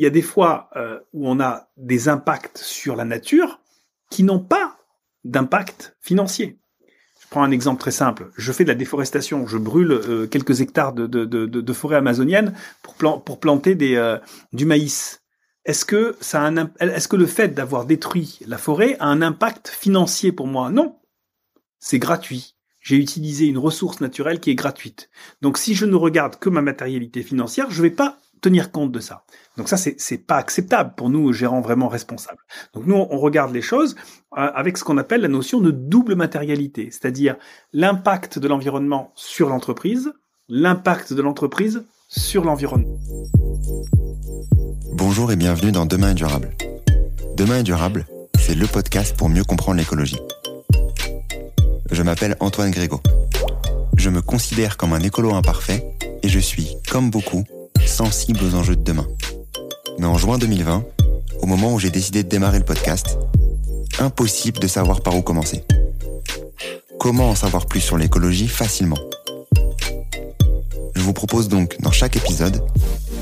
il y a des fois où on a des impacts sur la nature qui n'ont pas d'impact financier. Je prends un exemple très simple. Je fais de la déforestation. Je brûle quelques hectares de, forêt amazonienne pour, planter des, du maïs est-ce que est-ce que le fait d'avoir détruit la forêt a un impact financier pour moi? Non. C'est gratuit. J'ai utilisé une ressource naturelle qui est gratuite. Donc si je ne regarde que ma matérialité financière, je ne vais pas tenir compte de ça. Donc ça, c'est, pas acceptable pour nous, gérants vraiment responsables. Donc nous, on regarde les choses euh, avec ce qu'on appelle la notion de double matérialité, c'est-à-dire l'impact de l'environnement sur l'entreprise, l'impact de l'entreprise sur l'environnement. Bonjour et bienvenue dans Demain est durable. Demain est durable, c'est le podcast pour mieux comprendre l'écologie. Je m'appelle Antoine Grégo. Je me considère comme un écolo imparfait et je suis, comme beaucoup, sensible aux enjeux de demain. Mais en juin 2020, au moment où j'ai décidé de démarrer le podcast, impossible de savoir par où commencer. Comment en savoir plus sur l'écologie facilement? Je vous propose donc, dans chaque épisode,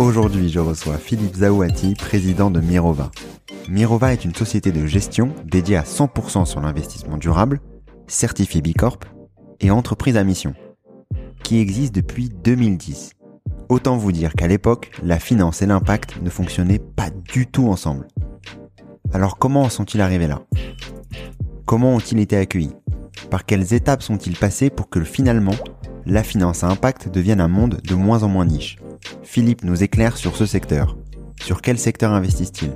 Aujourd'hui, je reçois Philippe Zaouati, président de Mirova. Mirova est une société de gestion dédiée à 100% sur l'investissement durable, certifiée Bicorp et entreprise à mission, qui existe depuis 2010. Autant vous dire qu'à l'époque, la finance et l'impact ne fonctionnaient pas du tout ensemble. Alors comment sont-ils arrivés là? Comment ont-ils été accueillis? Par quelles étapes sont-ils passés pour que finalement, la finance à impact devienne un monde de moins en moins niche? Philippe nous éclaire sur ce secteur. Sur quel secteur investissent-ils?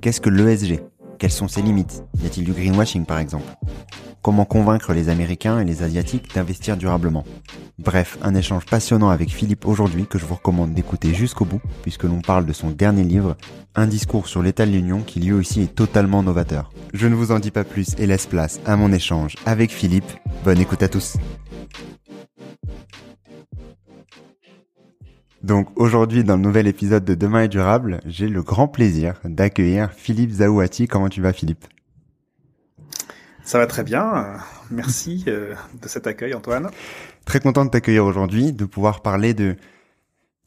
Qu'est-ce que l'ESG Quelles sont ses limites? Y a-t-il du greenwashing par exemple? Comment convaincre les Américains et les Asiatiques d'investir durablement? Bref, un échange passionnant avec Philippe aujourd'hui que je vous recommande d'écouter jusqu'au bout puisque l'on parle de son dernier livre, Un discours sur l'état de l'Union qui lui aussi est totalement novateur. Je ne vous en dis pas plus et laisse place à mon échange avec Philippe. Bonne écoute à tous. Donc aujourd'hui, dans le nouvel épisode de Demain est durable, j'ai le grand plaisir d'accueillir Philippe Zaouati. Comment tu vas Philippe? Ça va très bien. Merci euh, de cet accueil Antoine. Très content de t'accueillir aujourd'hui, de pouvoir parler de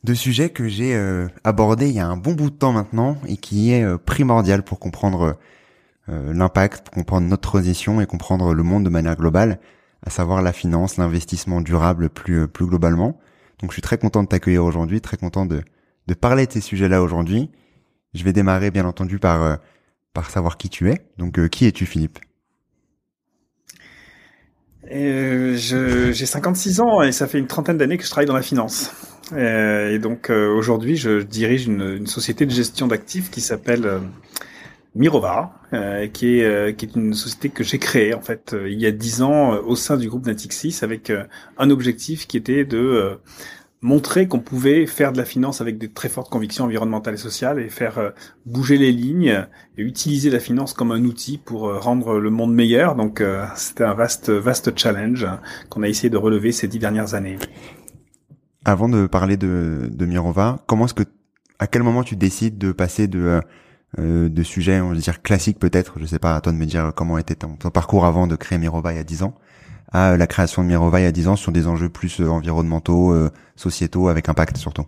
de sujets que j'ai euh, abordés il y a un bon bout de temps maintenant et qui est euh, primordial pour comprendre l'impact, pour comprendre notre transition et comprendre le monde de manière globale, à savoir la finance, l'investissement durable plus plus globalement. Donc je suis très content de t'accueillir aujourd'hui, très content de, de parler de ces sujets-là aujourd'hui. Je vais démarrer bien entendu par, euh, par savoir qui tu es. Donc euh, qui es-tu Philippe? Euh, J'ai 56 ans et ça fait une trentaine d'années que je travaille dans la finance. Et, donc aujourd'hui je dirige une, une, société de gestion d'actifs qui s'appelle Mirova, qui, est, qui est une société que j'ai créée en fait il y a dix ans au sein du groupe Natixis avec un objectif qui était de montrer qu'on pouvait faire de la finance avec des très fortes convictions environnementales et sociales et faire euh, bouger les lignes et utiliser la finance comme un outil pour euh, rendre le monde meilleur. Donc euh, c'était un vaste vaste challenge qu'on a essayé de relever ces dix dernières années. Avant de parler de, de Mirova, comment est-ce que à quel moment tu décides de passer de de sujets, on va dire classiques peut-être, je sais pas, à toi de me dire comment était ton, parcours avant de créer Mirova il y a dix ans, à la création de Mirova il y a 10 ans sur des enjeux plus euh, environnementaux, euh, sociétaux, avec impact surtout.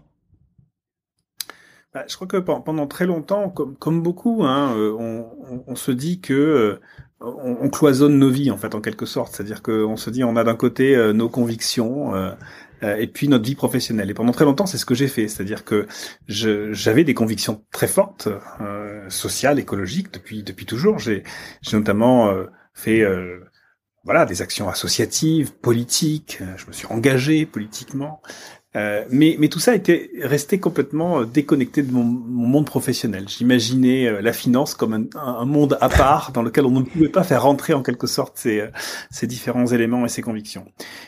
Bah, Je crois que pendant très longtemps, comme, comme beaucoup, hein, euh, on, on, se dit que on, on, cloisonne nos vies en fait en quelque sorte, c'est-à-dire qu'on se dit on a d'un côté nos convictions et puis notre vie professionnelle. Et pendant très longtemps, c'est ce que j'ai fait, c'est-à-dire que j'avais des convictions très fortes, sociales, écologiques depuis depuis toujours. J'ai notamment fait voilà des actions associatives, politiques. Je me suis engagé politiquement. Euh, mais, mais tout ça était resté complètement euh, déconnecté de mon, monde professionnel. J'imaginais euh, la finance comme un, un, monde à part dans lequel on ne pouvait pas faire rentrer en quelque sorte ces, ces différents éléments et ces convictions.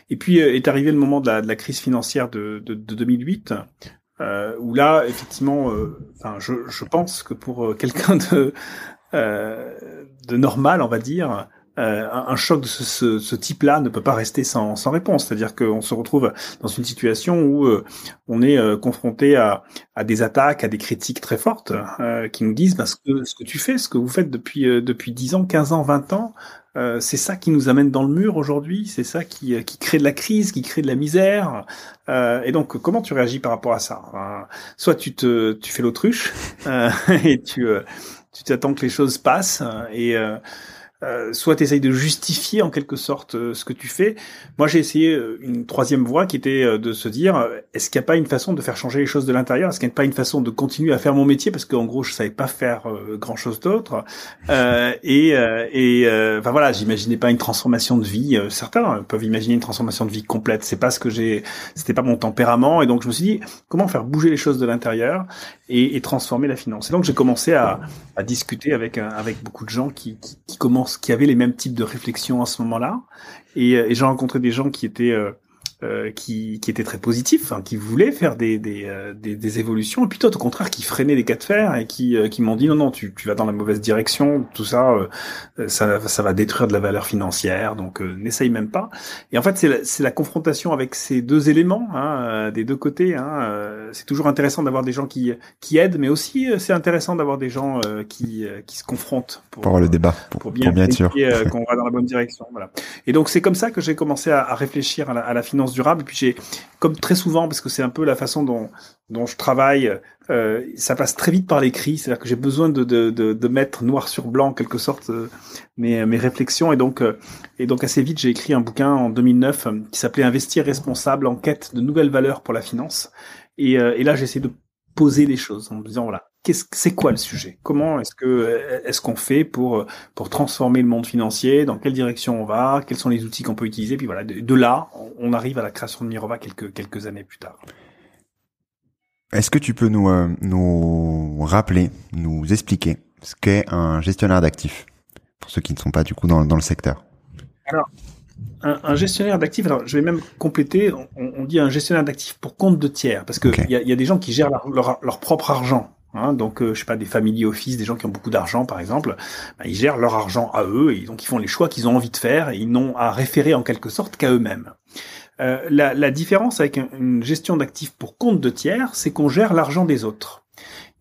Et puis est arrivé le moment de la, de la crise financière de, de, de 2008, euh, où là, effectivement, enfin, je, je pense que pour quelqu'un de, de normal, on va dire, euh, un choc de ce, ce, type-là ne peut pas rester sans, sans réponse. C'est-à-dire qu'on se retrouve dans une situation où euh, on est euh, confronté à, à, des attaques, à des critiques très fortes qui nous disent bah, ce, que, ce que tu fais, ce que vous faites depuis depuis 10 ans, 15 ans, 20 ans, c'est ça qui nous amène dans le mur aujourd'hui, c'est ça qui, qui crée de la crise, qui crée de la misère. et donc, comment tu réagis par rapport à ça? Soit tu te tu fais l'autruche et tu tu t'attends que les choses passent et euh, soit tu de justifier en quelque sorte euh, ce que tu fais. Moi, j'ai essayé euh, une troisième voie qui était de se dire est-ce qu'il n'y a pas une façon de faire changer les choses de l'intérieur? Est-ce qu'il n'y a pas une façon de continuer à faire mon métier? Parce qu'en gros, je savais pas faire grand chose d'autre. et et enfin voilà, j'imaginais pas une transformation de vie. certains peuvent imaginer une transformation de vie complète. C'est pas ce que j'ai. C'était pas mon tempérament. Et donc, je me suis dit comment faire bouger les choses de l'intérieur et, et, transformer la finance? Et donc, j'ai commencé à, à discuter avec avec beaucoup de gens qui, qui, qui commencent qui avaient les mêmes types de réflexions à ce moment-là. Et, euh, et j'ai rencontré des gens qui étaient euh, euh, qui, qui étaient très positifs, hein, qui voulaient faire des, des, euh, des, des, évolutions, et puis d'autres au contraire qui freinaient les cas de fer et qui, euh, qui m'ont dit non non tu, tu vas dans la mauvaise direction, tout ça, ça ça va détruire de la valeur financière, donc n'essaye même pas. Et en fait c'est la, c'est la confrontation avec ces deux éléments hein, des deux côtés. Hein, c'est toujours intéressant d'avoir des gens qui qui aident, mais aussi c'est intéressant d'avoir des gens qui qui se confrontent pour, pour le débat, pour, bien, pour bien être sûr qu'on va dans la bonne direction. Voilà. Et donc c'est comme ça que j'ai commencé à, à réfléchir à la, à la finance durable. Et puis j'ai, comme très souvent, parce que c'est un peu la façon dont, dont je travaille, euh, ça passe très vite par l'écrit. C'est-à-dire que j'ai besoin de, de, de, de, mettre noir sur blanc, en quelque sorte, euh, mes, mes réflexions. Et donc, euh, et donc assez vite, j'ai écrit un bouquin en 2009 qui s'appelait Investir responsable en quête de nouvelles valeurs pour la finance. Et, et là, j'essaie de poser les choses en me disant voilà c'est quoi le sujet? Comment est-ce que est-ce qu'on fait pour pour transformer le monde financier? Dans quelle direction on va? Quels sont les outils qu'on peut utiliser? Puis voilà, de, là, on arrive à la création de Mirova quelques quelques années plus tard. Est-ce que tu peux nous euh, nous rappeler, nous expliquer ce qu'est un gestionnaire d'actifs? Pour ceux qui ne sont pas du coup dans, dans le secteur. Alors, un, gestionnaire d'actifs, alors je vais même compléter, on, dit un gestionnaire d'actifs pour compte de tiers, parce qu'il y, a, y, a, des gens qui gèrent leur, leur propre argent. Hein, donc, euh, je sais pas, des family office, des gens qui ont beaucoup d'argent, par exemple, bah, ils gèrent leur argent à eux et donc ils font les choix qu'ils ont envie de faire et ils n'ont à référer en quelque sorte qu'à eux-mêmes. Euh, la, la, différence avec une gestion d'actifs pour compte de tiers, c'est qu'on gère l'argent des autres.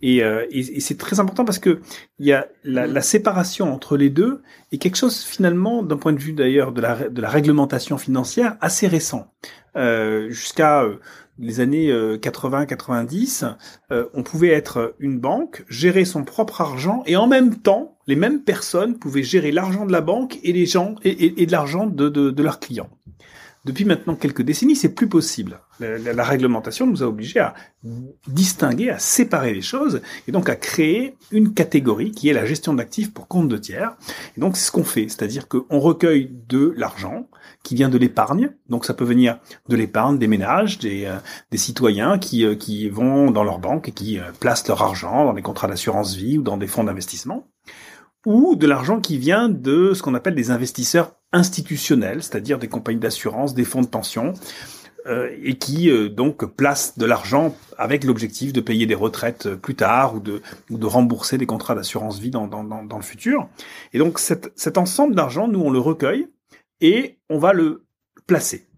Et, euh, et, et c'est très important parce que y a la, séparation entre les deux est quelque chose finalement, d'un point de vue d'ailleurs de la, de la réglementation financière, assez récent. Euh, Jusqu'à les années 80-90, euh, euh, on pouvait être une banque, gérer son propre argent, et en même temps, les mêmes personnes pouvaient gérer l'argent de la banque et les gens et, de l'argent de, de leurs clients. Depuis maintenant quelques décennies, c'est plus possible. La, réglementation nous a obligés à distinguer, à séparer les choses, et donc à créer une catégorie qui est la gestion d'actifs pour compte de tiers. Et donc c'est ce qu'on fait, c'est-à-dire qu'on recueille de l'argent qui vient de l'épargne. Donc ça peut venir de l'épargne des ménages, des, euh, citoyens qui, euh, qui vont dans leur banque et qui euh, placent leur argent dans des contrats d'assurance vie ou dans des fonds d'investissement ou de l'argent qui vient de ce qu'on appelle des investisseurs institutionnels, c'est-à-dire des compagnies d'assurance, des fonds de pension, euh, et qui euh, donc placent de l'argent avec l'objectif de payer des retraites euh, plus tard ou de, de rembourser des contrats d'assurance vie dans, dans, dans, le futur. Et donc cet, cet ensemble d'argent, nous on le recueille et on va le placer.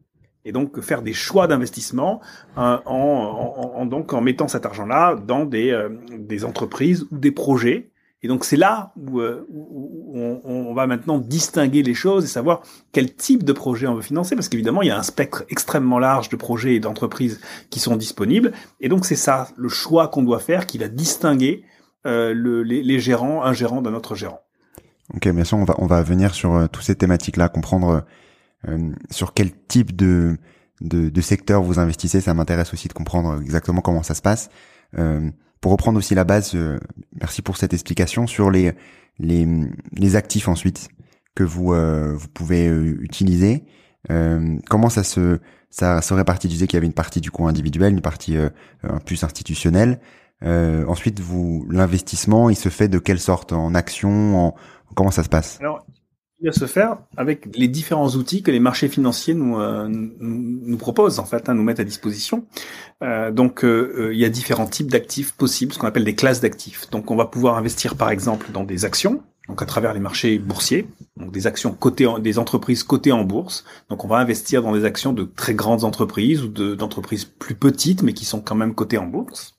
Et donc faire des choix d'investissement en, en, en, donc en mettant cet argent-là dans des, des entreprises ou des projets et donc c'est là où, euh, on, va maintenant distinguer les choses et savoir quel type de projet on veut financer, parce qu'évidemment il y a un spectre extrêmement large de projets et d'entreprises qui sont disponibles. Et donc c'est ça le choix qu'on doit faire qui va distinguer euh, le, les, gérants, un gérant d'un autre gérant. Ok, bien sûr, on va on va venir sur euh, toutes ces thématiques-là, comprendre sur quel type de de, de secteurs vous investissez. Ça m'intéresse aussi de comprendre exactement comment ça se passe. Euh, pour reprendre aussi la base, euh, merci pour cette explication sur les les, les actifs ensuite que vous euh, vous pouvez utiliser. comment ça se ça se répartit Tu disais qu'il y avait une partie du coup individuelle, une partie plus institutionnelle. ensuite, vous l'investissement, il se fait de quelle sorte? En action en, Comment ça se passe? À se faire avec les différents outils que les marchés financiers nous euh, nous, proposent en fait, hein, nous mettent à disposition. Euh, donc euh, il y a différents types d'actifs possibles, ce qu'on appelle des classes d'actifs. Donc on va pouvoir investir par exemple dans des actions, donc à travers les marchés boursiers, donc des actions cotées, en, des entreprises cotées en bourse. Donc on va investir dans des actions de très grandes entreprises ou d'entreprises plus petites mais qui sont quand même cotées en bourse.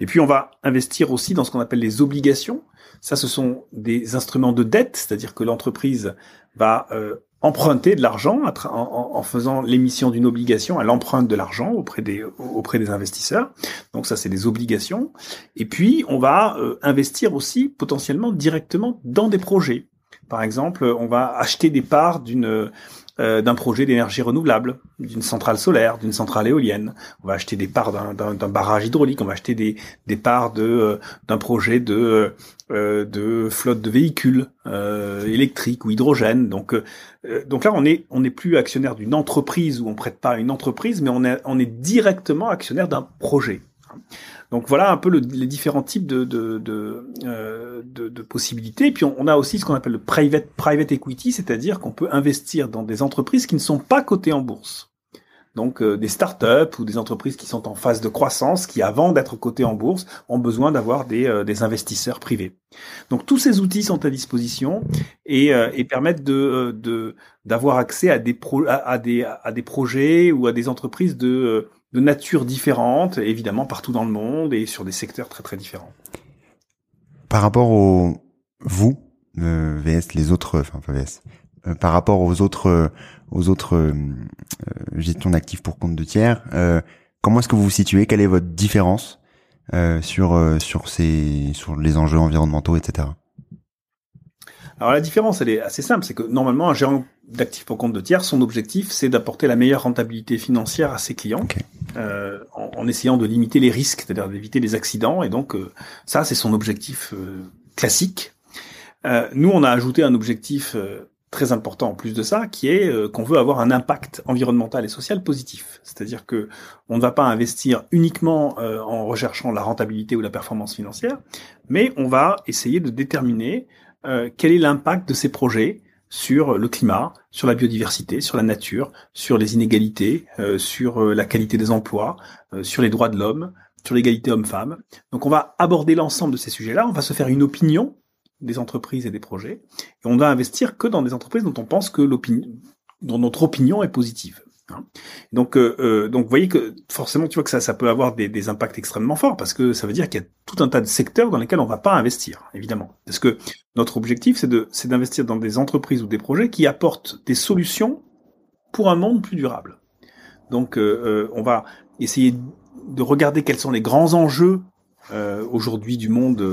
Et puis on va investir aussi dans ce qu'on appelle les obligations. Ça, ce sont des instruments de dette, c'est-à-dire que l'entreprise va euh, emprunter de l'argent en, faisant l'émission d'une obligation, à l'empreinte de l'argent auprès des auprès des investisseurs. Donc ça, c'est des obligations. Et puis, on va euh, investir aussi potentiellement directement dans des projets. Par exemple, on va acheter des parts d'une euh, d'un projet d'énergie renouvelable, d'une centrale solaire, d'une centrale éolienne. On va acheter des parts d'un barrage hydraulique, on va acheter des, des parts de euh, d'un projet de euh, de flotte de véhicules électriques ou hydrogène. Donc donc là on est on n'est plus actionnaire d'une entreprise où on prête pas à une entreprise, mais on est on est directement actionnaire d'un projet. Donc voilà un peu le, les différents types de de, de, euh, de, de possibilités. Puis on, a aussi ce qu'on appelle le private private equity, c'est-à-dire qu'on peut investir dans des entreprises qui ne sont pas cotées en bourse. Donc euh, des startups ou des entreprises qui sont en phase de croissance, qui avant d'être cotées en bourse ont besoin d'avoir des, euh, des, investisseurs privés. Donc tous ces outils sont à disposition et, euh, et permettent de d'avoir accès à des, pro à, des à des projets ou à des entreprises de de nature différente, évidemment partout dans le monde et sur des secteurs très très différents. Par rapport au vous, euh, VS, les autres, enfin VS, euh, par rapport aux autres, aux autres euh, gestions d'actifs pour compte de tiers, comment est-ce que vous vous situez? Quelle est votre différence sur sur ces sur les enjeux environnementaux, etc. Alors la différence, elle est assez simple, c'est que normalement un gérant d'actifs pour compte de tiers, son objectif, c'est d'apporter la meilleure rentabilité financière à ses clients, euh, en, essayant de limiter les risques, c'est-à-dire d'éviter les accidents. Et donc euh, ça, c'est son objectif euh, classique. nous, on a ajouté un objectif très important en plus de ça, qui est qu'on veut avoir un impact environnemental et social positif. C'est-à-dire que on ne va pas investir uniquement en recherchant la rentabilité ou la performance financière, mais on va essayer de déterminer quel est l'impact de ces projets sur le climat, sur la biodiversité, sur la nature, sur les inégalités, euh, sur euh, la qualité des emplois, sur les droits de l'homme, sur l'égalité homme-femme. Donc on va aborder l'ensemble de ces sujets-là, on va se faire une opinion des entreprises et des projets, et on va investir que dans des entreprises dont on pense que l'opinion, dont notre opinion est positive. Hein. Donc, euh, euh, donc, vous voyez que forcément, tu vois que ça, ça peut avoir des, des impacts extrêmement forts parce que ça veut dire qu'il y a tout un tas de secteurs dans lesquels on va pas investir, évidemment. Parce que notre objectif, c'est de, c'est d'investir dans des entreprises ou des projets qui apportent des solutions pour un monde plus durable. Donc, euh, on va essayer de regarder quels sont les grands enjeux aujourd'hui du monde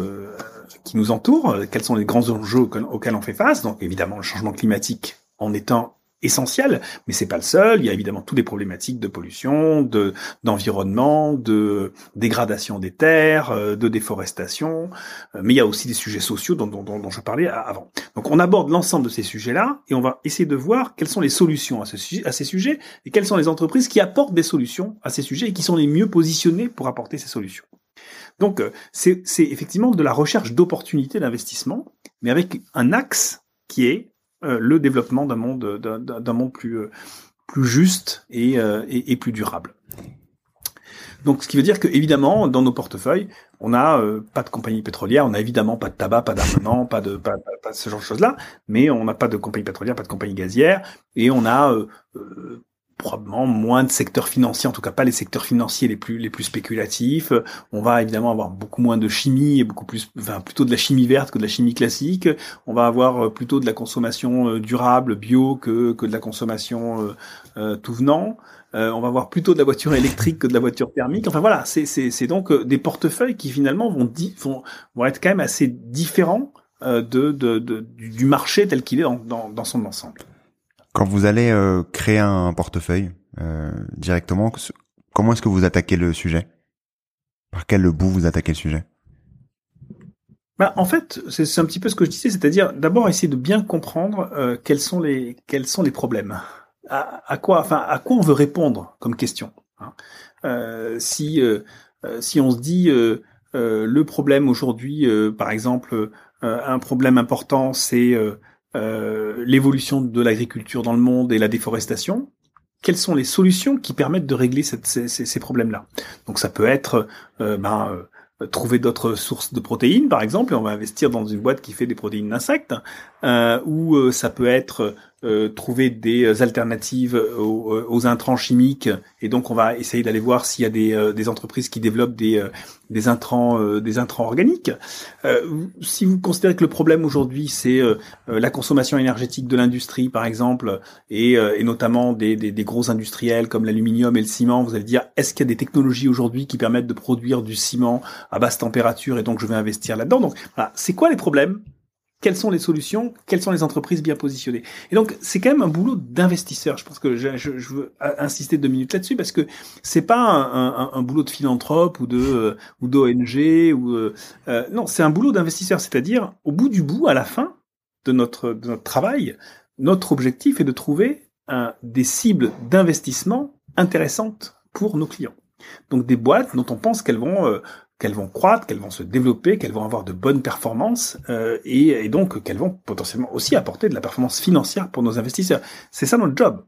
qui nous entoure, quels sont les grands enjeux auxquels on fait face. Donc, évidemment, le changement climatique en étant essentiel, mais c'est pas le seul. Il y a évidemment toutes les problématiques de pollution, de d'environnement, de dégradation des terres, euh, de déforestation, euh, mais il y a aussi des sujets sociaux dont, dont, dont je parlais avant. Donc on aborde l'ensemble de ces sujets-là et on va essayer de voir quelles sont les solutions à, ce, à ces sujets et quelles sont les entreprises qui apportent des solutions à ces sujets et qui sont les mieux positionnées pour apporter ces solutions. Donc euh, c'est effectivement de la recherche d'opportunités d'investissement, mais avec un axe qui est le développement d'un monde d'un monde plus euh, plus juste euh, et, et, plus durable. Donc, ce qui veut dire que évidemment, dans nos portefeuilles, on n'a pas de compagnie pétrolière, on n'a évidemment pas de tabac, pas d'armement, pas de pas, ce genre de choses-là, mais on n'a pas de compagnie pétrolière, pas de compagnie gazière, et on a probablement moins de secteurs financiers, en tout cas pas les secteurs financiers les plus les plus spéculatifs. On va évidemment avoir beaucoup moins de chimie et beaucoup plus, enfin plutôt de la chimie verte que de la chimie classique. On va avoir euh, plutôt de la consommation euh, durable, bio que que de la consommation euh, tout venant. on va avoir plutôt de la voiture électrique que de la voiture thermique. Enfin voilà, c'est c'est c'est donc des portefeuilles qui finalement vont vont vont être quand même assez différents de, de, de du marché tel qu'il est dans, dans, dans son ensemble. Quand vous allez euh, créer un portefeuille, directement. Comment est-ce que vous attaquez le sujet? Par quel bout vous attaquez le sujet? Bah, en fait, c'est un petit peu ce que je disais, c'est-à-dire d'abord essayer de bien comprendre euh, quels sont les quels sont les problèmes, à, à, quoi, enfin à quoi on veut répondre comme question. Hein? Euh, si euh, euh si on se dit euh, le problème aujourd'hui, par exemple, un problème important, c'est l'évolution de l'agriculture dans le monde et la déforestation, quelles sont les solutions qui permettent de régler cette, ces, ces problèmes-là? Donc ça peut être euh, ben, trouver d'autres sources de protéines, par exemple, et on va investir dans une boîte qui fait des protéines d'insectes, euh, ou euh, ça peut être euh, trouver des alternatives aux, aux, intrants chimiques, et donc on va essayer d'aller voir s'il y a des, des, entreprises qui développent des, des intrants, des intrants organiques. si vous considérez que le problème aujourd'hui c'est la consommation énergétique de l'industrie, par exemple, et, et notamment des, des, des, gros industriels comme l'aluminium et le ciment, vous allez dire est-ce qu'il y a des technologies aujourd'hui qui permettent de produire du ciment à basse température et donc je vais investir là-dedans? Donc voilà, c'est quoi les problèmes? Quelles sont les solutions, quelles sont les entreprises bien positionnées. Et donc c'est quand même un boulot d'investisseur. Je pense que je, veux insister deux minutes là-dessus parce que c'est pas un, boulot de philanthrope ou de euh, ou d'ONG ou euh, euh, non, c'est un boulot d'investisseur. C'est-à-dire au bout du bout, à la fin de notre de notre travail, notre objectif est de trouver des cibles d'investissement intéressantes pour nos clients. Donc des boîtes dont on pense qu'elles vont qu'elles vont croître, qu'elles vont se développer, qu'elles vont avoir de bonnes performances euh, et, donc qu'elles vont potentiellement aussi apporter de la performance financière pour nos investisseurs. C'est ça notre job.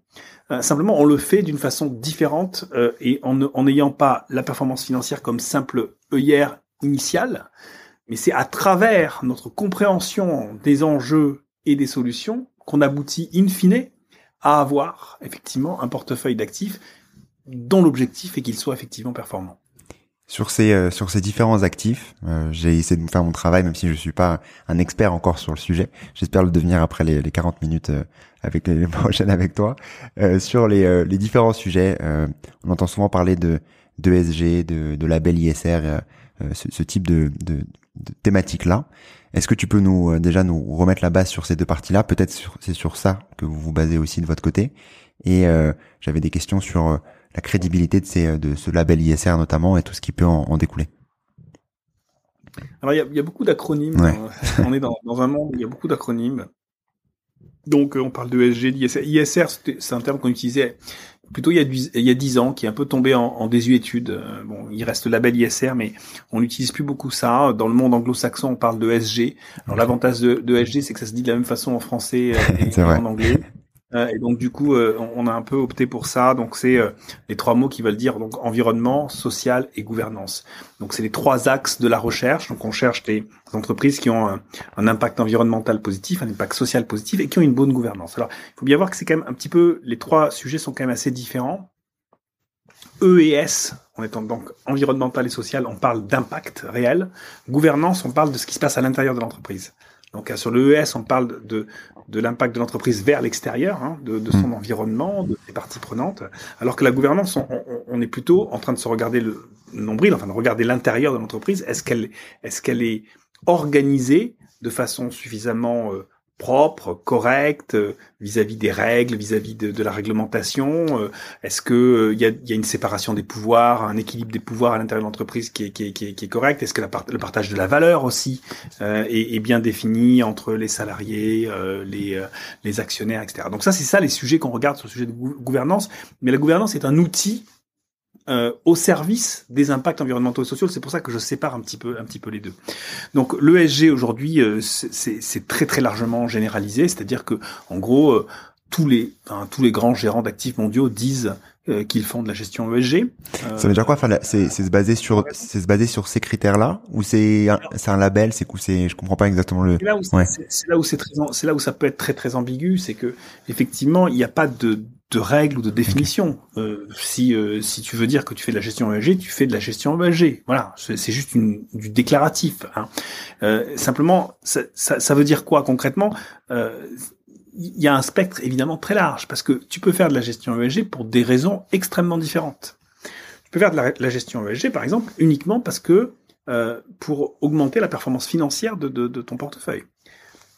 Euh, simplement, on le fait d'une façon différente euh, et en n'ayant pas la performance financière comme simple œillère initiale, mais c'est à travers notre compréhension des enjeux et des solutions qu'on aboutit in fine à avoir effectivement un portefeuille d'actifs dont l'objectif est qu'il soit effectivement performant. Sur ces euh, sur ces différents actifs, euh, j'ai essayé de faire mon travail, même si je suis pas un expert encore sur le sujet. J'espère le devenir après les, les 40 minutes euh, avec les, prochaines avec toi. sur les, les différents sujets, on entend souvent parler de de SG, de, de label ISR, ce, ce, type de, de, de thématique là. Est-ce que tu peux nous déjà nous remettre la base sur ces deux parties-là? Peut-être c'est sur ça que vous vous basez aussi de votre côté. Et j'avais des questions sur la crédibilité de, ces, de ce label ISR notamment et tout ce qui peut en, découler Alors il y a, y a, beaucoup d'acronymes. on est dans, dans, un monde où il y a beaucoup d'acronymes. Donc euh, on parle de ESG, d'ISR. ISR, c'est un terme qu'on utilisait plutôt il y a il y a dix ans, qui est un peu tombé en, en désuétude. Euh, bon, il reste le label ISR, mais on n'utilise plus beaucoup ça. Dans le monde anglo-saxon, on parle de ESG. Alors l'avantage de, de ESG, c'est que ça se dit de la même façon en français euh, et en anglais. Euh, et donc du coup, euh, on a un peu opté pour ça. Donc c'est euh, les trois mots qui veulent dire donc environnement, social et gouvernance. Donc c'est les trois axes de la recherche. Donc on cherche des entreprises qui ont un, impact environnemental positif, un impact social positif et qui ont une bonne gouvernance. Alors il faut bien voir que c'est quand même un petit peu les trois sujets sont quand même assez différents. E et S, en étant donc environnemental et social, on parle d'impact réel. Gouvernance, on parle de ce qui se passe à l'intérieur de l'entreprise. Donc sur le ES, on parle de, de l'impact de l'entreprise vers l'extérieur, hein, de, de, son mm. environnement, de ses parties prenantes, alors que la gouvernance, on, on, est plutôt en train de se regarder le nombril, enfin de regarder l'intérieur de l'entreprise. Est-ce qu'elle qu'elle est organisée de façon suffisamment euh, propre, correct euh, vis-à-vis des règles, vis-à-vis de, de, la réglementation euh, Est-ce que il y, a, y, a, une séparation des pouvoirs, un équilibre des pouvoirs à l'intérieur de l'entreprise qui est, qui est, qui est, qui est correct? Est-ce que la le partage de la valeur aussi euh, est, bien défini entre les salariés, les, les actionnaires, etc. Donc ça, c'est ça les sujets qu'on regarde sur le sujet de gouvernance. Mais la gouvernance est un outil euh, au service des impacts environnementaux et sociaux. C'est pour ça que je sépare un petit peu, un petit peu les deux. Donc l'ESG aujourd'hui, euh, c'est très très largement généralisé, c'est-à-dire que en gros euh, tous les enfin, tous les grands gérants d'actifs mondiaux disent euh, qu'ils font de la gestion ESG. ça veut dire quoi enfin, C'est se baser sur c'est se baser sur ces critères-là ou c'est c'est un label C'est que c'est je comprends pas exactement le. C'est là où c'est là où c'est très c'est là où ça peut être très très ambigu, c'est que effectivement il n'y a pas de de règles ou de définitions. Euh, si euh, si tu veux dire que tu fais de la gestion ESG, tu fais de la gestion ESG. Voilà, c'est juste une, du déclaratif. Hein. Euh, simplement, ça, ça, ça, veut dire quoi concrètement? Euh, Il y a un spectre évidemment très large parce que tu peux faire de la gestion ESG pour des raisons extrêmement différentes. Tu peux faire de la, la gestion ESG par exemple uniquement parce que euh, pour augmenter la performance financière de, de, de ton portefeuille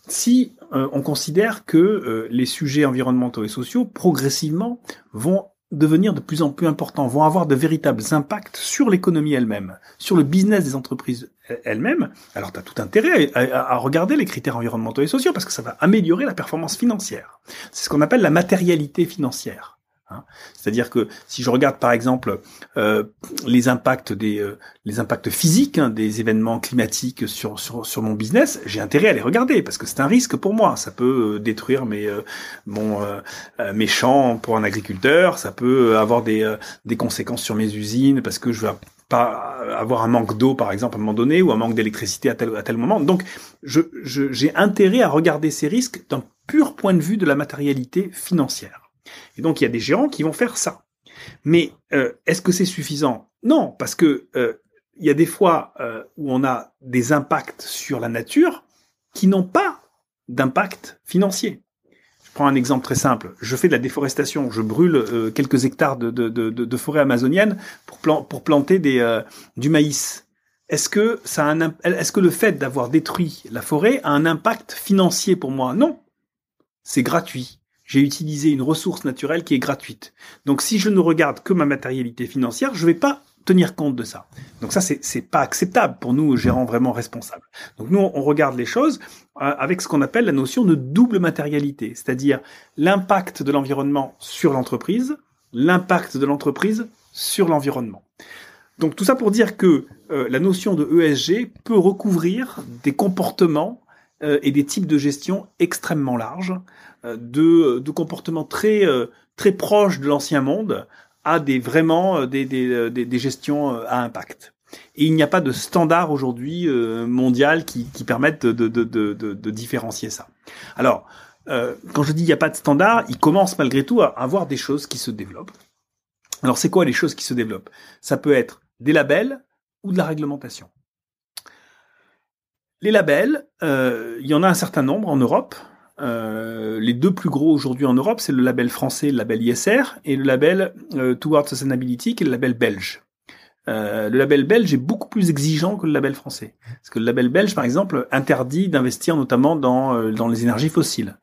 si euh, on considère que euh, les sujets environnementaux et sociaux progressivement vont devenir de plus en plus importants, vont avoir de véritables impacts sur l'économie elle-même, sur le business des entreprises elles-mêmes. Alors tu as tout intérêt à, regarder les critères environnementaux et sociaux parce que ça va améliorer la performance financière. C'est ce qu'on appelle la matérialité financière. Hein. C'est-à-dire que si je regarde par exemple euh, les impacts des euh, les impacts physiques hein, des événements climatiques sur, sur sur mon business, j'ai intérêt à les regarder parce que c'est un risque pour moi. Ça peut euh, détruire mes mon mes champs pour un agriculteur, ça peut avoir des des conséquences sur mes usines parce que je vais pas avoir un manque d'eau par exemple à un moment donné ou un manque d'électricité à tel à tel moment. Donc je j'ai intérêt à regarder ces risques d'un pur point de vue de la matérialité financière. Et donc il y a des gérants qui vont faire ça. Mais euh, est-ce que c'est suffisant? Non, parce que euh, il y a des fois euh, où on a des impacts sur la nature qui n'ont pas d'impact financier. Je prends un exemple très simple. Je fais de la déforestation. Je brûle quelques hectares de, forêt amazonienne pour, plan pour planter du maïs. Est-ce que le fait d'avoir détruit la forêt a un impact financier pour moi? Non. C'est gratuit j'ai utilisé une ressource naturelle qui est gratuite. Donc si je ne regarde que ma matérialité financière, je ne vais pas tenir compte de ça. Donc ça, c'est, pas acceptable pour nous, gérants vraiment responsables. Donc nous, on regarde les choses euh, avec ce qu'on appelle la notion de double matérialité, c'est-à-dire l'impact de l'environnement sur l'entreprise, l'impact de l'entreprise sur l'environnement. Donc tout ça pour dire que euh, la notion de ESG peut recouvrir des comportements euh, et des types de gestion extrêmement larges de, de comportements très euh, très proches de l'ancien monde à des vraiment euh, des, des, des, gestions à impact. Et il n'y a pas de standard aujourd'hui mondial qui, qui permette de, de, de, de, différencier ça. Alors, quand je dis il n'y a pas de standard, il commence malgré tout à avoir des choses qui se développent. Alors, c'est quoi les choses qui se développent? Ça peut être des labels ou de la réglementation. Les labels, il y en a un certain nombre en Europe. Euh, les deux plus gros aujourd'hui en Europe, c'est le label français, le label ISR, et le label euh, Towards Sustainability, qui est le label belge. Euh, le label belge est beaucoup plus exigeant que le label français. Parce que le label belge, par exemple, interdit d'investir notamment dans, euh, dans les énergies fossiles.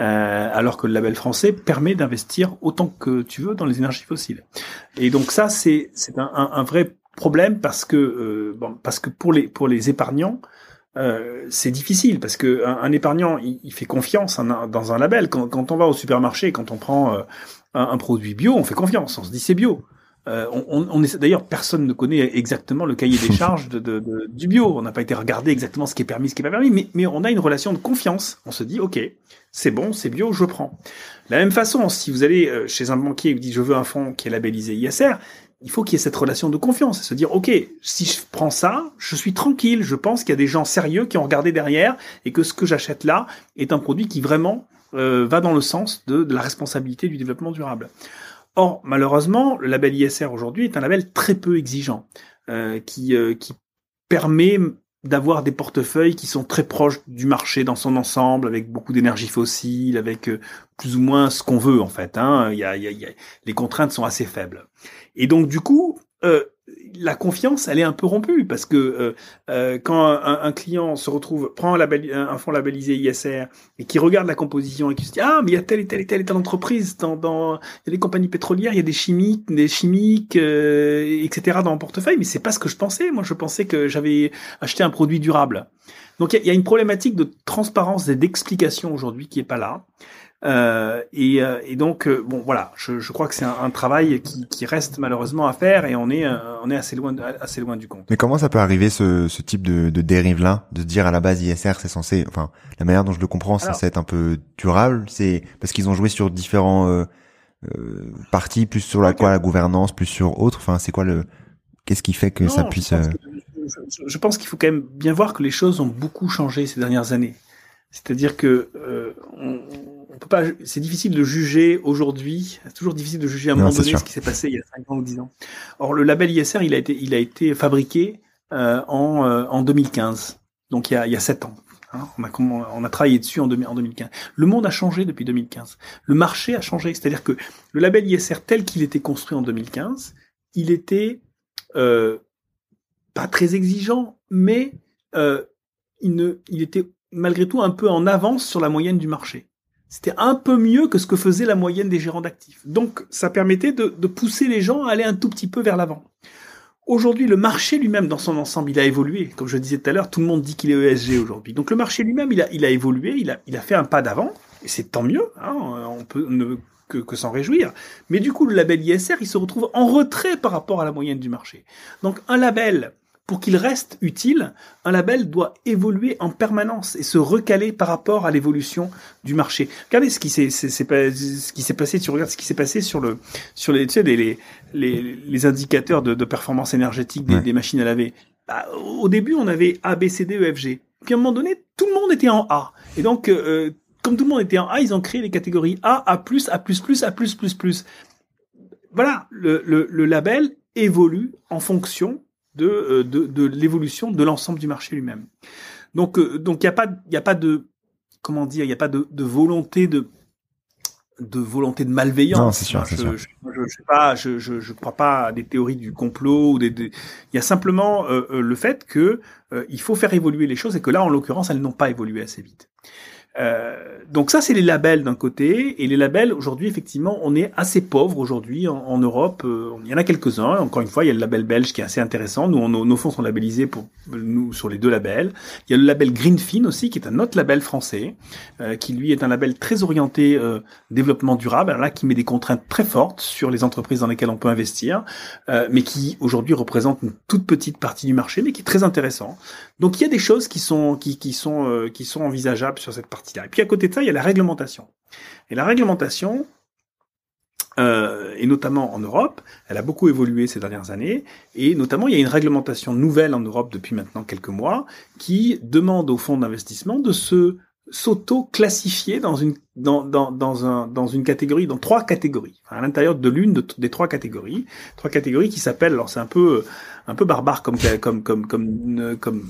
Euh, alors que le label français permet d'investir autant que tu veux dans les énergies fossiles. Et donc ça, c'est un, un, un, vrai problème parce que bon, parce que pour les pour les épargnants, euh, c'est difficile parce que un, épargnant, il, fait confiance dans un label. Quand, quand, on va au supermarché, quand on prend euh, un, produit bio, on fait confiance. On se dit c'est bio. Euh, on, on est d'ailleurs personne ne connaît exactement le cahier des charges de, de, de, du bio. On n'a pas été regarder exactement ce qui est permis, ce qui est pas permis, mais, mais on a une relation de confiance. On se dit ok, c'est bon, c'est bio, je prends. De la même façon, si vous allez chez un banquier et vous dites je veux un fonds qui est labellisé ISR, il faut qu'il y ait cette relation de confiance, se dire ok, si je prends ça, je suis tranquille, je pense qu'il y a des gens sérieux qui ont regardé derrière et que ce que j'achète là est un produit qui vraiment euh, va dans le sens de, la responsabilité du développement durable. Or, malheureusement, le label ISR aujourd'hui est un label très peu exigeant, euh, qui, euh, qui permet d'avoir des portefeuilles qui sont très proches du marché dans son ensemble, avec beaucoup d'énergie fossile, avec plus ou moins ce qu'on veut en fait. Les contraintes sont assez faibles. Et donc du coup, euh, la confiance, elle est un peu rompue parce que euh, euh quand un, un, client se retrouve, prend un, label, un fonds labellisé ISR et qui regarde la composition et qui se dit ah mais il y a telle et telle et telle et telle entreprise dans, dans il y a des compagnies pétrolières, il y a des chimiques, des chimiques, euh, etc. dans mon portefeuille, mais c'est pas ce que je pensais. Moi, je pensais que j'avais acheté un produit durable. Donc il y, y, a une problématique de transparence et d'explication aujourd'hui qui est pas là. Euh, et, euh, et, donc, euh, bon, voilà, je, je crois que c'est un, un, travail qui, qui, reste malheureusement à faire et on est, euh, on est assez loin, assez loin du compte. Mais comment ça peut arriver ce, ce type de, de dérive-là, de se dire à la base ISR, c'est censé, enfin, la manière dont je le comprends, c'est censé être un peu durable, c'est parce qu'ils ont joué sur différents euh, parties, plus sur la quoi, la gouvernance, plus sur autre. Enfin, c'est quoi le, qu'est-ce qui fait que ça puisse je, je pense qu'il faut quand même bien voir que les choses ont beaucoup changé ces dernières années. C'est-à-dire que euh, on, on peut pas, c'est difficile de juger aujourd'hui. C'est toujours difficile de juger à un moment donné ce qui s'est passé il y a 5 ans ou 10 ans. Or, le label ISR, il a été, il a été fabriqué euh, en, euh, en 2015, donc il y a, il y a 7 ans. Hein. on, a, on a travaillé dessus en, en 2015. Le monde a changé depuis 2015. Le marché a changé. C'est-à-dire que le label ISR tel qu'il était construit en 2015, il était euh, pas très exigeant, mais euh, il, ne, il était malgré tout un peu en avance sur la moyenne du marché. C'était un peu mieux que ce que faisait la moyenne des gérants d'actifs. Donc, ça permettait de, pousser les gens à aller un tout petit peu vers l'avant. Aujourd'hui, le marché lui-même, dans son ensemble, il a évolué. Comme je disais tout à l'heure, tout le monde dit qu'il est ESG aujourd'hui. Donc, le marché lui-même, il a, évolué, il a, il a fait un pas d'avant, et c'est tant mieux. Hein, on peut ne, que, que s'en réjouir. Mais du coup, le label ISR, il se retrouve en retrait par rapport à la moyenne du marché. Donc, un label pour qu'il reste utile, un label doit évoluer en permanence et se recaler par rapport à l'évolution du marché. Regardez ce qui s'est ce qui s'est passé. Tu regardes ce qui s'est passé sur le sur les tu sais, les, les, les indicateurs de, de performance énergétique des, Ouais. des machines à laver. Bah, au début, on avait A, B, C, D, E, F, G. Puis à un moment donné, tout le monde était en A. Et donc, euh, comme tout le monde était en A, ils ont créé les catégories A, A+, A++, A++++. Voilà, le, le, le label évolue en fonction de, euh, de, de l'évolution de l'ensemble du marché lui-même. Donc, euh, donc il n'y a pas, il a pas de, comment dire, il n'y a pas de, de volonté de, de volonté de malveillance. Non, c'est sûr, c'est je, sûr. Je, je, je sais pas, je, je, je crois pas à des théories du complot ou des, des- il y a simplement euh, euh, le fait que euh, il faut faire évoluer les choses et que là, en l'occurrence, elles n'ont pas évolué assez vite. Euh, donc ça, c'est les labels d'un côté, et les labels aujourd'hui, effectivement, on est assez pauvre aujourd'hui en, Europe. Euh, il y en a quelques-uns. Encore une fois, il y a le label belge qui est assez intéressant. Nous, nos, fonds sont labellisés pour nous sur les deux labels. Il y a le label Greenfin aussi, qui est un autre label français, euh, qui lui est un label très orienté euh, développement durable, là qui met des contraintes très fortes sur les entreprises dans lesquelles on peut investir, euh, mais qui aujourd'hui représente une toute petite partie du marché, mais qui est très intéressant. Donc il y a des choses qui sont qui, qui sont euh, qui sont envisageables sur cette Et puis à côté de ça, il y a la réglementation. Et la réglementation, euh, et notamment en Europe, elle a beaucoup évolué ces dernières années. Et notamment, il y a une réglementation nouvelle en Europe depuis maintenant quelques mois qui demande aux fonds d'investissement de se s'auto-classifier dans une dans, dans, dans un dans une catégorie dans trois catégories à l'intérieur de l'une de- des trois catégories trois catégories qui s'appellent alors c'est un peu un peu barbare comme comme comme comme comme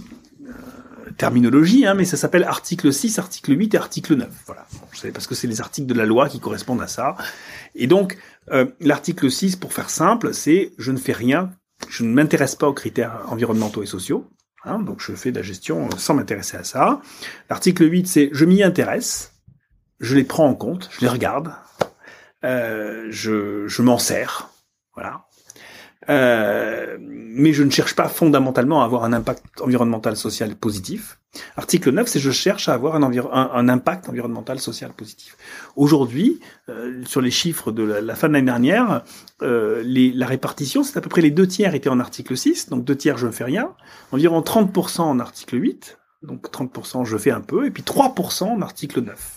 terminologie hein, mais ça s'appelle article 6 article 8 et article 9 voilà c'est parce que c'est les articles de la loi qui correspondent à ça et donc euh, l'article 6 pour faire simple c'est je ne fais rien je ne m'intéresse pas aux critères environnementaux et sociaux Hein, donc je fais de la gestion euh, sans m'intéresser à ça. L'article 8, c'est je m'y intéresse, je les prends en compte, je les regarde, euh, je, je m'en sers, voilà. Euh, mais je ne cherche pas fondamentalement à avoir un impact environnemental social positif. Article 9, c'est je cherche à avoir un, un, un impact environnemental social positif. Aujourd'hui, euh, sur les chiffres de la, la fin de l'année dernière, euh, les, la répartition, c'est à peu près les deux tiers étaient en article 6, donc deux tiers je ne fais rien, environ 30% en article 8, donc 30% je fais un peu, et puis 3% en article 9.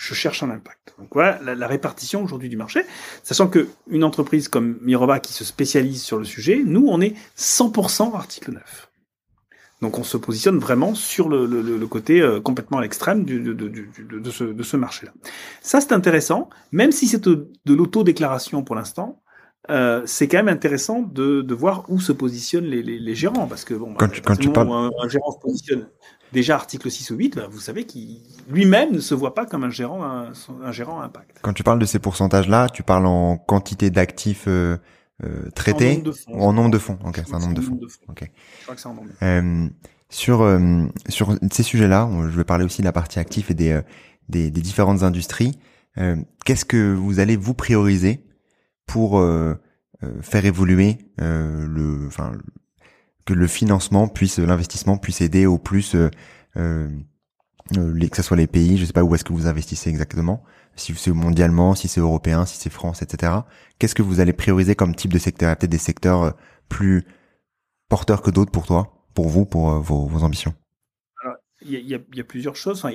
Je cherche un impact. Donc voilà la, la répartition aujourd'hui du marché, sachant que une entreprise comme Mirova qui se spécialise sur le sujet, nous on est 100% article 9. Donc on se positionne vraiment sur le, le, le côté euh, complètement à l'extrême du, de, de, du- de, de ce, de ce marché-là. Ça c'est intéressant, même si c'est de, l'auto-déclaration pour l'instant, euh, c'est quand même intéressant de, voir où se positionnent les, les, les gérants, parce que bon, Quand bah, tu- quand où un, un gérant se positionne déjà article 6 ou 8, bah, vous savez qu'il lui-même ne se voit pas comme un gérant, un, un gérant à impact. Quand tu parles de ces pourcentages-là, tu parles en quantité d'actifs euh, euh, traités En nombre de fonds. en nombre de fonds Ok, c'est un nombre de c'est fonds. en fonds. Ok. Je crois que c'est en nombre. Euh, sur euh, sur ces sujets-là, je vais parler aussi de la partie actif et des euh, des, des différentes industries. Euh, Qu'est-ce que vous allez vous prioriser pour faire évoluer euh, le, enfin, que le financement puisse, l'investissement puisse aider au plus, euh, euh, euh, que ce soit les pays, je sais pas où est-ce que vous investissez exactement, si c'est mondialement, si c'est européen, si c'est France, etc. Qu'est-ce que vous allez prioriser comme type de secteur? Peut-être des secteurs plus porteurs que d'autres pour toi, pour vous, pour vos, ambitions. Il y a, il y a- plusieurs choses.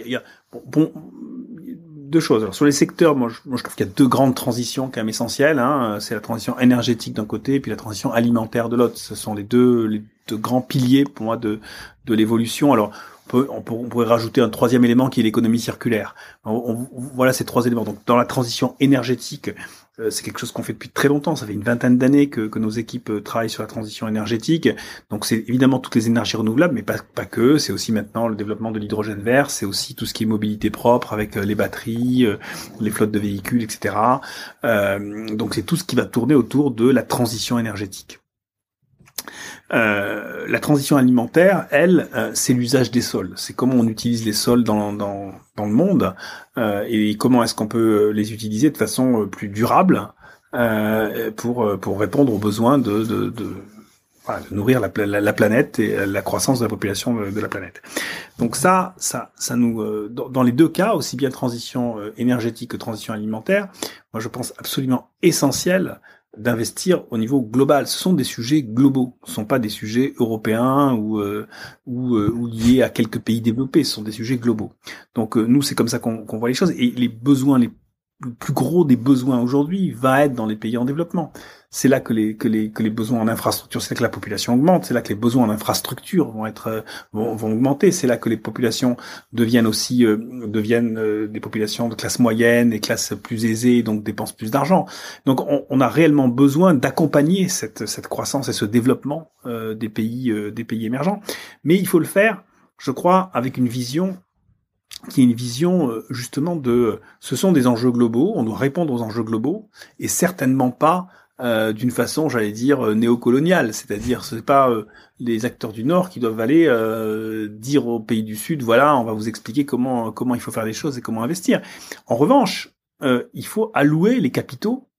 Bon, deux choses. Alors, sur les secteurs, moi, je, moi, je trouve qu'il y a deux grandes transitions quand même essentielles. Hein. C'est la transition énergétique d'un côté et puis la transition alimentaire de l'autre. Ce sont les deux, les deux grands piliers pour moi de, de l'évolution. Alors, on, peut, on, peut- on pourrait rajouter un troisième élément qui est l'économie circulaire. On- voilà ces trois éléments. Donc, dans la transition énergétique, c'est quelque chose qu'on fait depuis très longtemps. Ça fait une vingtaine d'années que, nos équipes euh, travaillent sur la transition énergétique. Donc c'est évidemment toutes les énergies renouvelables, mais pas, que. C'est aussi maintenant le développement de l'hydrogène vert. C'est aussi tout ce qui est mobilité propre avec euh, les batteries, euh, les flottes de véhicules, etc. Euh, donc c'est tout ce qui va tourner autour de la transition énergétique. Euh, la transition alimentaire, elle, euh, c'est l'usage des sols. C'est comment on utilise les sols dans, le monde euh, et comment est-ce qu'on peut les utiliser de façon plus durable pour, répondre aux besoins de, nourrir la, la, planète et la croissance de la population de, la planète. Donc ça, ça, nous, dans, les deux cas, aussi bien transition énergétique que transition alimentaire, moi je pense absolument essentiel d'investir au niveau global. Ce sont des sujets globaux, ce ne sont pas des sujets européens ou, euh, ou, euh, ou, liés à quelques pays développés, ce sont des sujets globaux. Donc euh, nous, c'est comme ça qu'on voit les choses. Et les besoins les le plus gros des besoins aujourd'hui va être dans les pays en développement. C'est là que les que les que les besoins en infrastructure, c'est là que la population augmente, c'est là que les besoins en infrastructure vont être euh, vont, vont augmenter, c'est là que les populations deviennent aussi euh, deviennent euh, des populations de classe moyenne et classe plus aisée, donc dépensent plus d'argent. Donc on, on, a réellement besoin d'accompagner cette cette croissance et ce développement des pays des pays émergents, mais il faut le faire, je crois, avec une vision qui est une vision euh, justement de ce sont des enjeux globaux, on doit répondre aux enjeux globaux et certainement pas euh, d'une façon, j'allais dire euh, néocoloniale, c'est-à-dire c'est pas les acteurs du Nord qui doivent aller dire aux pays du Sud voilà, on va vous expliquer comment comment il faut faire les choses et comment investir. En revanche, il faut allouer les capitaux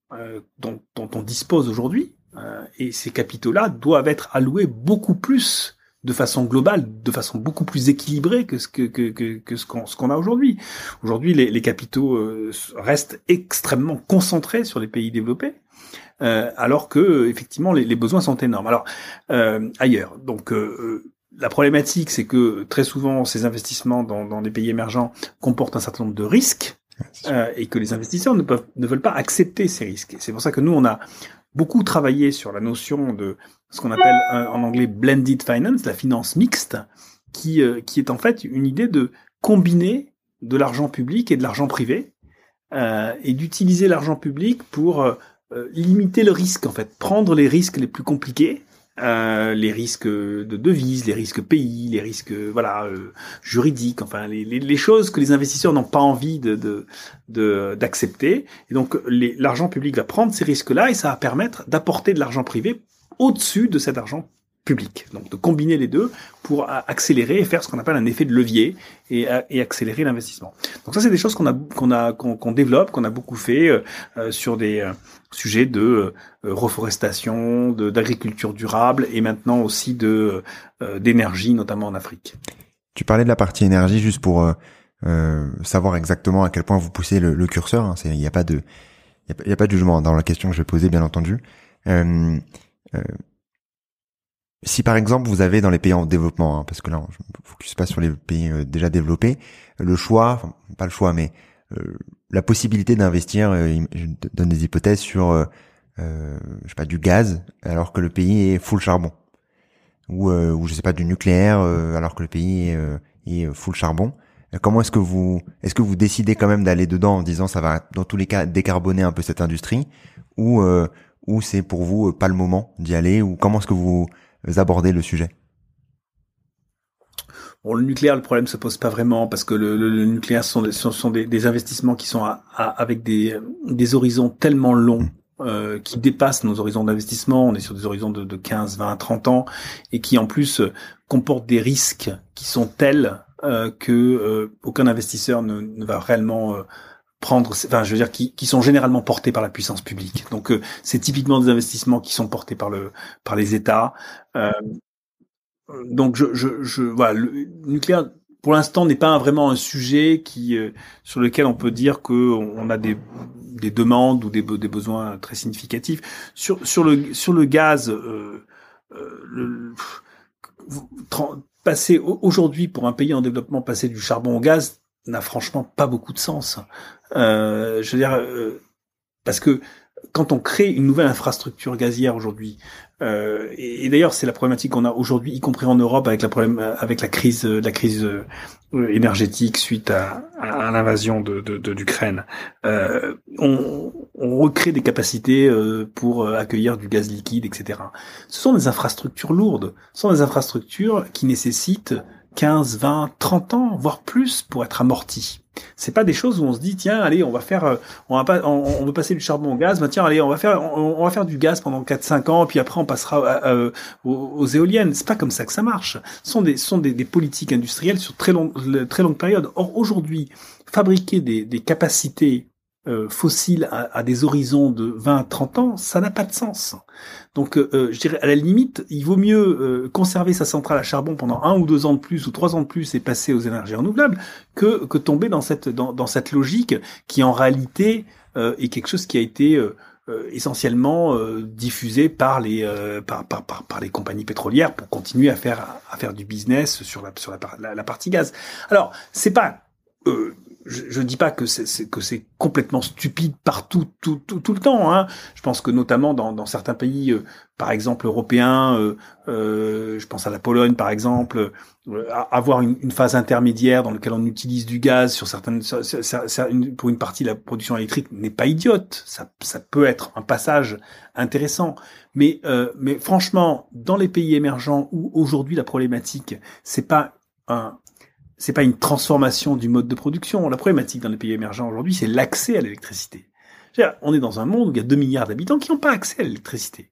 dont, dont, on dispose aujourd'hui et ces capitaux-là doivent être alloués beaucoup plus de façon globale, de façon beaucoup plus équilibrée que ce que, que, que, que ce qu'on ce qu'on a aujourd'hui. Aujourd'hui, les, les, capitaux euh, restent extrêmement concentrés sur les pays développés, euh, alors que effectivement les, les, besoins sont énormes. Alors euh, ailleurs, donc euh, la problématique, c'est que très souvent ces investissements dans, dans les pays émergents comportent un certain nombre de risques. et que les investisseurs ne, peuvent, ne veulent pas accepter ces risques. C'est pour ça que nous, on a beaucoup travaillé sur la notion de ce qu'on appelle euh, en anglais blended finance, la finance mixte, qui, euh, qui est en fait une idée de combiner de l'argent public et de l'argent privé, euh, et d'utiliser l'argent public pour limiter le risque, en fait, prendre les risques les plus compliqués, euh, les risques de devises, les risques pays, les risques voilà euh, juridiques, enfin les, les, les, choses que les investisseurs n'ont pas envie de d'accepter. De, et donc l'argent public va prendre ces risques-là et ça va permettre d'apporter de l'argent privé au-dessus de cet argent public. Donc de combiner les deux pour accélérer et faire ce qu'on appelle un effet de levier et, et accélérer l'investissement. Donc ça c'est des choses qu'on a qu'on a qu'on développe, qu'on a beaucoup fait euh, euh sur des euh, sujets de euh, reforestation, d'agriculture durable et maintenant aussi de d'énergie notamment en Afrique. Tu parlais de la partie énergie juste pour savoir exactement à quel point vous poussez le, le curseur. Hein. Il n'y a pas de il y a, pas de jugement dans la question que je vais poser bien entendu. Euh, euh, si par exemple vous avez dans les pays en développement, hein, parce que là je me focus pas sur les pays euh, déjà développés, le choix, enfin, pas le choix, mais euh, la possibilité d'investir, je donne des hypothèses sur, euh, je sais pas, du gaz, alors que le pays est full charbon, ou, ou je sais pas du nucléaire, alors que le pays est, est full charbon. Comment est-ce que vous, est-ce que vous décidez quand même d'aller dedans en disant ça va dans tous les cas décarboner un peu cette industrie, ou ou c'est pour vous euh, pas le moment d'y aller ou comment est-ce que vous abordez le sujet? Bon, le nucléaire, le problème se pose pas vraiment parce que le, le, nucléaire sont, sont, sont des, des, investissements qui sont avec des, des horizons tellement longs. Euh, qui dépassent nos horizons d'investissement, on est sur des horizons de, de 15, 20, 30 ans, et qui en plus euh, comportent des risques qui sont tels euh, que euh, aucun investisseur ne, ne va réellement prendre, enfin, je veux dire, qui, qui, sont généralement portés par la puissance publique. Donc, euh, c'est typiquement des investissements qui sont portés par le, par les États. Euh, donc, je, je, je, voilà, le nucléaire, pour l'instant, n'est pas vraiment un sujet qui, euh, sur lequel on peut dire que on a des, des demandes ou des, des besoins très significatifs. Sur, sur le, sur le gaz, euh, le, passer aujourd'hui pour un pays en développement, passer du charbon au gaz n'a franchement pas beaucoup de sens. Euh, je veux dire, euh, parce que quand on crée une nouvelle infrastructure gazière aujourd'hui, euh, et, d'ailleurs c'est la problématique qu'on a aujourd'hui, y compris en Europe avec la problème, avec la crise, la crise énergétique suite à, l'invasion de, euh, on, on, recrée des capacités pour accueillir du gaz liquide, etc. Ce sont des infrastructures lourdes, ce sont des infrastructures qui nécessitent 15, 20, 30 ans, voire plus pour être amorti. C'est pas des choses où on se dit tiens allez on va faire euh, on va pas on, veut passer du charbon au gaz bah tiens allez on va faire on, va faire du gaz pendant 4 5 ans puis après on passera euh, aux, éoliennes. C'est pas comme ça que ça marche. Ce sont des sont des, des politiques industrielles sur très long très longue période. Or aujourd'hui fabriquer des, des capacités euh, fossiles à, des horizons de 20-30 ans, ça n'a pas de sens. Donc, euh, euh, je dirais, à la limite, il vaut mieux conserver sa centrale à charbon pendant un ou deux ans de plus ou trois ans de plus et passer aux énergies renouvelables que, que tomber dans cette, dans, dans cette logique qui, en réalité, est quelque chose qui a été essentiellement diffusé par les par, par, par, par, les compagnies pétrolières pour continuer à faire à faire du business sur la sur la, la, partie gaz. Alors c'est pas je ne dis pas que c'est complètement stupide partout tout, le temps. Hein. Je pense que notamment dans, certains pays, euh, par exemple européens, euh, euh, je pense à la Pologne par exemple, avoir une, phase intermédiaire dans laquelle on utilise du gaz sur certaines pour une partie de la production électrique n'est pas idiote. Ça, ça peut être un passage intéressant. Mais mais franchement, dans les pays émergents où aujourd'hui la problématique c'est pas un c'est pas une transformation du mode de production. La problématique dans les pays émergents aujourd'hui, c'est l'accès à l'électricité. On est dans un monde où il y a 2 milliards d'habitants qui n'ont pas accès à l'électricité.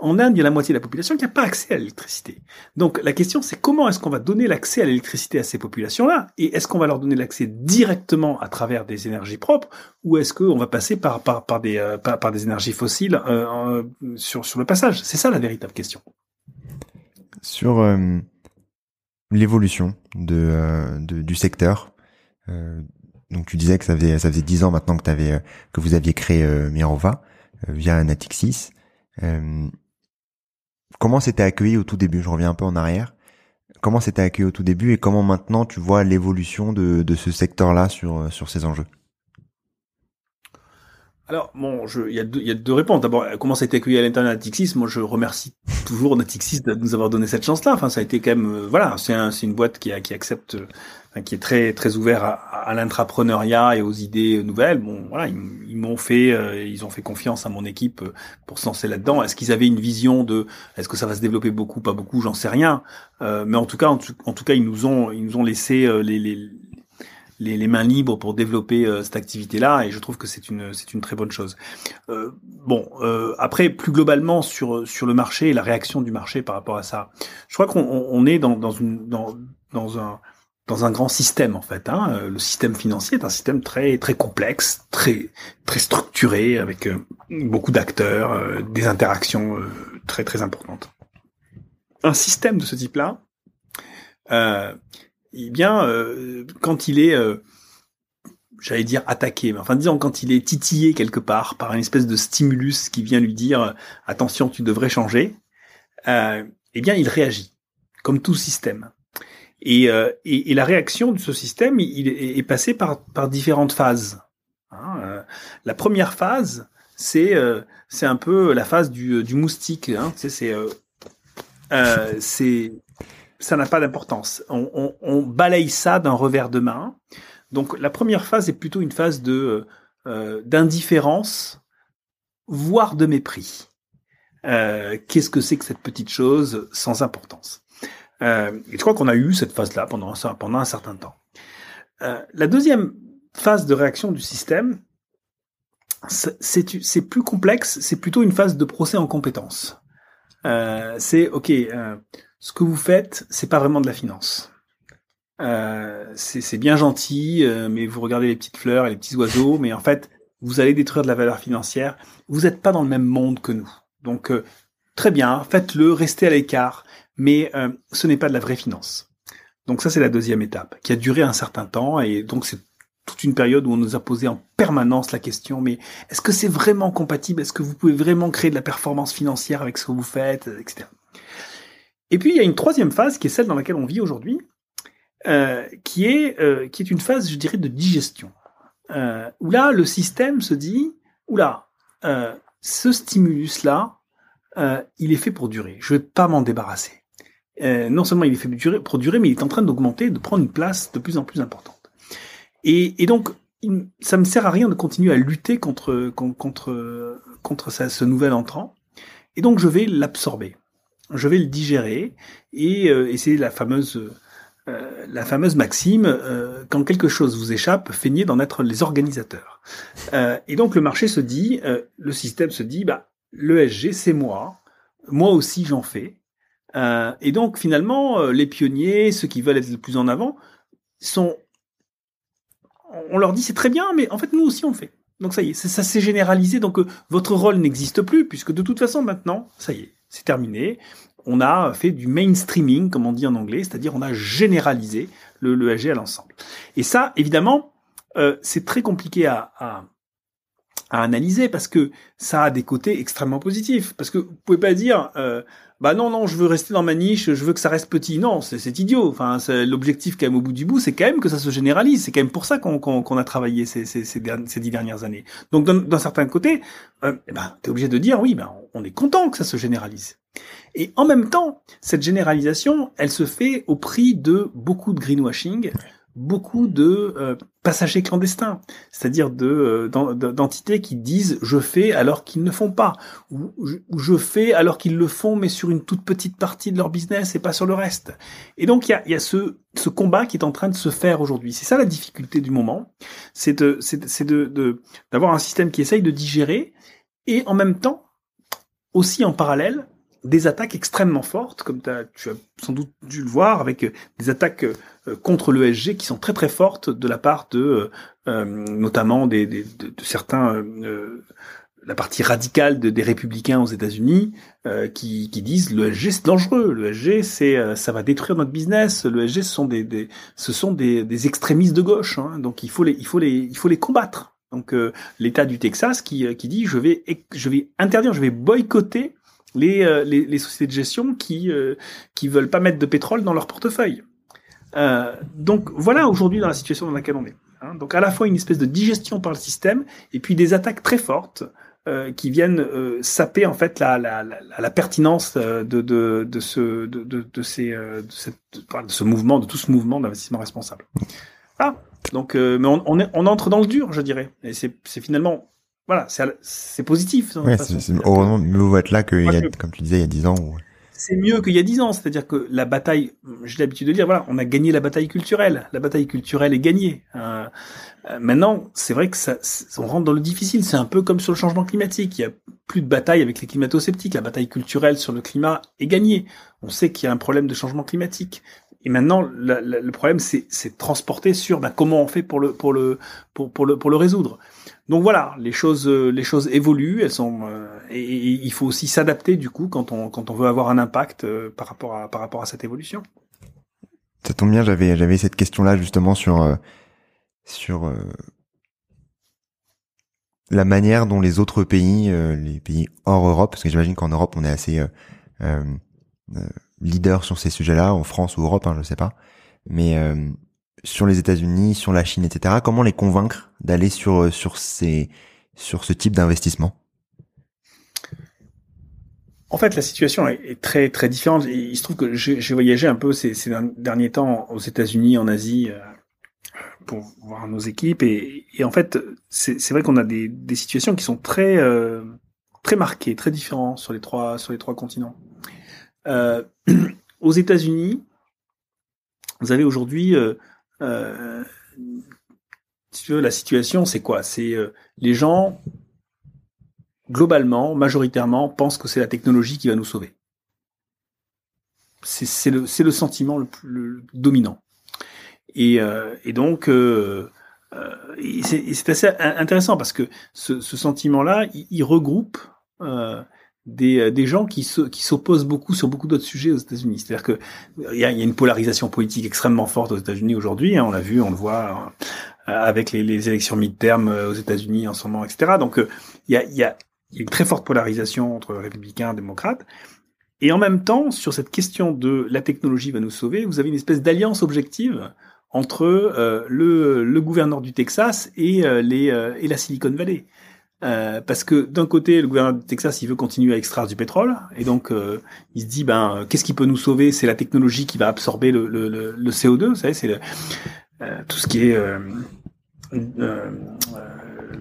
En Inde, il y a la moitié de la population qui n'a pas accès à l'électricité. Donc la question, c'est comment est-ce qu'on va donner l'accès à l'électricité à ces populations-là Et est-ce qu'on va leur donner l'accès directement à travers des énergies propres Ou est-ce qu'on va passer euh, par, des énergies fossiles euh, sur, sur le passage? C'est ça la véritable question. Sur... L'évolution de, euh, de, du secteur. Euh, donc tu disais que ça faisait ça faisait dix ans maintenant que t'avais euh, que vous aviez créé Mirova via Natixis. comment c'était accueilli au tout début? Je reviens un peu en arrière. Comment c'était accueilli au tout début et comment maintenant tu vois l'évolution de, de ce secteur-là sur sur ces enjeux? Alors, bon, il y, a deux, y a deux réponses. D'abord, comment ça a été accueilli à l'intérieur Natixis? Moi, je remercie toujours Natixis de nous avoir donné cette chance-là. Enfin, ça a été quand même, euh, voilà, c'est un, une boîte qui, qui accepte, euh, qui est très très ouvert à, à l'intrapreneuriat et aux idées nouvelles. Bon, voilà, ils, m'ont fait, euh, ils ont fait confiance à mon équipe pour se lancer là-dedans. Est-ce qu'ils avaient une vision de, est-ce que ça va se développer beaucoup, pas beaucoup, j'en sais rien. mais en tout cas, en tout, en tout, cas, ils nous ont, ils nous ont laissé les, les les, les, mains libres pour développer euh, cette activité-là, et je trouve que c'est une c'est une très bonne chose. Euh, bon, euh, après plus globalement sur sur le marché et la réaction du marché par rapport à ça, je crois qu'on on est dans dans une dans dans un dans un grand système en fait. Hein. Euh, le système financier est un système très très complexe, très très structuré avec beaucoup d'acteurs, des interactions très très importantes. Un système de ce type-là, euh, eh bien, euh, quand il est, euh, j'allais dire attaqué, mais enfin disons quand il est titillé quelque part par une espèce de stimulus qui vient lui dire attention, tu devrais changer, euh, eh bien, il réagit comme tout système. Et, et, la réaction de ce système, il, est, passé par, différentes phases. Hein. la première phase, c'est c'est un peu la phase du, moustique. Hein. c'est ça n'a pas d'importance. On, on, balaye ça d'un revers de main. Donc la première phase est plutôt une phase de euh, d'indifférence, voire de mépris. Euh, Qu'est-ce que c'est que cette petite chose sans importance? Euh, Et je crois qu'on a eu cette phase-là pendant pendant un certain temps. Euh, la deuxième phase de réaction du système, c'est plus complexe, c'est plutôt une phase de procès en compétence. Euh, c'est ok, euh, ce que vous faites, c'est pas vraiment de la finance. Euh, c'est bien gentil, euh, mais vous regardez les petites fleurs et les petits oiseaux, mais en fait, vous allez détruire de la valeur financière. Vous n'êtes pas dans le même monde que nous. Donc, euh, très bien, faites-le, restez à l'écart, mais euh, ce n'est pas de la vraie finance. Donc ça, c'est la deuxième étape, qui a duré un certain temps, et donc c'est toute une période où on nous a posé en permanence la question, mais est-ce que c'est vraiment compatible? Est-ce que vous pouvez vraiment créer de la performance financière avec ce que vous faites, etc. Et puis il y a une troisième phase qui est celle dans laquelle on vit aujourd'hui, euh, qui est euh, qui est une phase, je dirais, de digestion, euh, où là le système se dit, oula, euh, ce stimulus là, euh, il est fait pour durer. Je vais pas m'en débarrasser. Euh, non seulement il est fait pour durer, mais il est en train d'augmenter, de prendre une place de plus en plus importante. Et, et donc ça me sert à rien de continuer à lutter contre contre contre ce nouvel entrant. Et donc je vais l'absorber je vais le digérer et, euh, et c'est la fameuse la fameuse maxime quand quelque chose vous échappe, feignez d'en être les organisateurs. et donc le marché se dit, le système se dit, bah l'ESG c'est moi, moi aussi j'en fais. et donc finalement les pionniers, ceux qui veulent être le plus en avant, sont on leur dit c'est très bien, mais en fait nous aussi on fait. Donc ça y est, ça, s'est généralisé. Donc euh, votre rôle n'existe plus puisque de toute façon maintenant, ça y est, c'est terminé. On a fait du mainstreaming, comme on dit en anglais, c'est-à-dire on a généralisé le, le à l'ensemble. Et ça, évidemment, euh, c'est très compliqué à, analyser parce que ça a des côtés extrêmement positifs. Parce que vous pouvez pas dire euh, bah non non je veux rester dans ma niche je veux que ça reste petit. Non c'est idiot. Enfin l'objectif quand même au bout du bout c'est quand même que ça se généralise. C'est quand même pour ça qu'on a travaillé ces, dix dernières années. Donc d'un certain côté euh, eh ben t'es obligé de dire oui ben on est content que ça se généralise. Et en même temps cette généralisation elle se fait au prix de beaucoup de greenwashing beaucoup de euh, passagers clandestins, c'est-à-dire de euh, d'entités qui disent je fais alors qu'ils ne font pas, ou je, fais alors qu'ils le font mais sur une toute petite partie de leur business et pas sur le reste. Et donc il y a, ce, combat qui est en train de se faire aujourd'hui. C'est ça la difficulté du moment, c'est de d'avoir un système qui essaye de digérer et en même temps aussi en parallèle des attaques extrêmement fortes, comme tu as sans doute dû le voir, avec euh, des attaques euh, contre l'ESG qui sont très très fortes de la part de euh, notamment des, de, certains la partie radicale des républicains aux États-Unis qui, qui disent l'ESG c'est dangereux, l'ESG c'est ça va détruire notre business, l'ESG ce sont des, ce sont des, des, extrémistes de gauche, hein, donc il faut les il faut les il faut les combattre. Donc l'État du Texas qui, qui dit je vais je vais interdire, je vais boycotter euh, les, les, sociétés de gestion qui euh, qui veulent pas mettre de pétrole dans leur portefeuille. Euh, donc voilà aujourd'hui dans la situation dans laquelle on est. Hein. Donc à la fois une espèce de digestion par le système et puis des attaques très fortes qui viennent saper en fait la, la, la, pertinence de, de, de ce de, de, ces de, ce mouvement de tout ce mouvement d'investissement responsable. Ah donc mais on, on, est, on entre dans le dur je dirais et c'est finalement voilà, c'est positif. Ouais, c'est heureusement mieux être là que, y a, comme tu disais, il y a dix ans. C'est mieux qu'il y a dix ans, c'est-à-dire que la bataille, j'ai l'habitude de dire, voilà, on a gagné la bataille culturelle. La bataille culturelle est gagnée. Euh, euh, maintenant, c'est vrai que ça, on rentre dans le difficile. C'est un peu comme sur le changement climatique. Il y a plus de bataille avec les climato-sceptiques. La bataille culturelle sur le climat est gagnée. On sait qu'il y a un problème de changement climatique. Et maintenant, le problème, c'est transporter sur ben, comment on fait pour le pour le pour, pour le pour le résoudre. Donc voilà, les choses, euh, les choses évoluent, elles sont, euh, et, il faut aussi s'adapter du coup quand on, quand on veut avoir un impact euh, par rapport à, par rapport à cette évolution. Ça tombe bien, j'avais, j'avais cette question-là justement sur, sur la manière dont les autres pays, les pays hors Europe, parce que j'imagine qu'en Europe on est assez leader sur ces sujets-là, en France ou Europe, hein, je sais pas, mais sur les États-Unis, sur la Chine, etc. Comment les convaincre d'aller sur euh, sur ces sur ce type d'investissement? En fait, la situation est, très très différente. Il se trouve que j'ai voyagé un peu ces, derniers temps aux États-Unis, en Asie, euh, pour voir nos équipes, et, en fait, c'est vrai qu'on a des, situations qui sont très euh, très marquées, très différentes sur les trois sur les trois continents. aux États-Unis, vous avez aujourd'hui euh, si tu veux, la situation, c'est quoi? C'est euh, les gens, globalement, majoritairement, pensent que c'est la technologie qui va nous sauver. C'est le, sentiment le plus dominant. Et, euh, donc, euh, euh c'est assez intéressant parce que ce, sentiment-là, il, regroupe euh, des gens qui s'opposent beaucoup sur beaucoup d'autres sujets aux États-Unis. C'est-à-dire que il y a, une polarisation politique extrêmement forte aux États-Unis aujourd'hui. Hein, on l'a vu, on le voit euh, avec les, les élections mid-term euh, aux États-Unis en ce moment, etc. Donc il y a, une très forte polarisation entre républicains et démocrates. Et en même temps, sur cette question de la technologie va nous sauver, vous avez une espèce d'alliance objective entre euh, le, gouverneur du Texas et la Silicon Valley. Euh, parce que d'un côté, le gouvernement du Texas, il veut continuer à extraire du pétrole, et donc euh, il se dit, ben, qu'est-ce qui peut nous sauver? C'est la technologie qui va absorber le, le, le, CO2, vous savez, c'est euh, tout ce qui est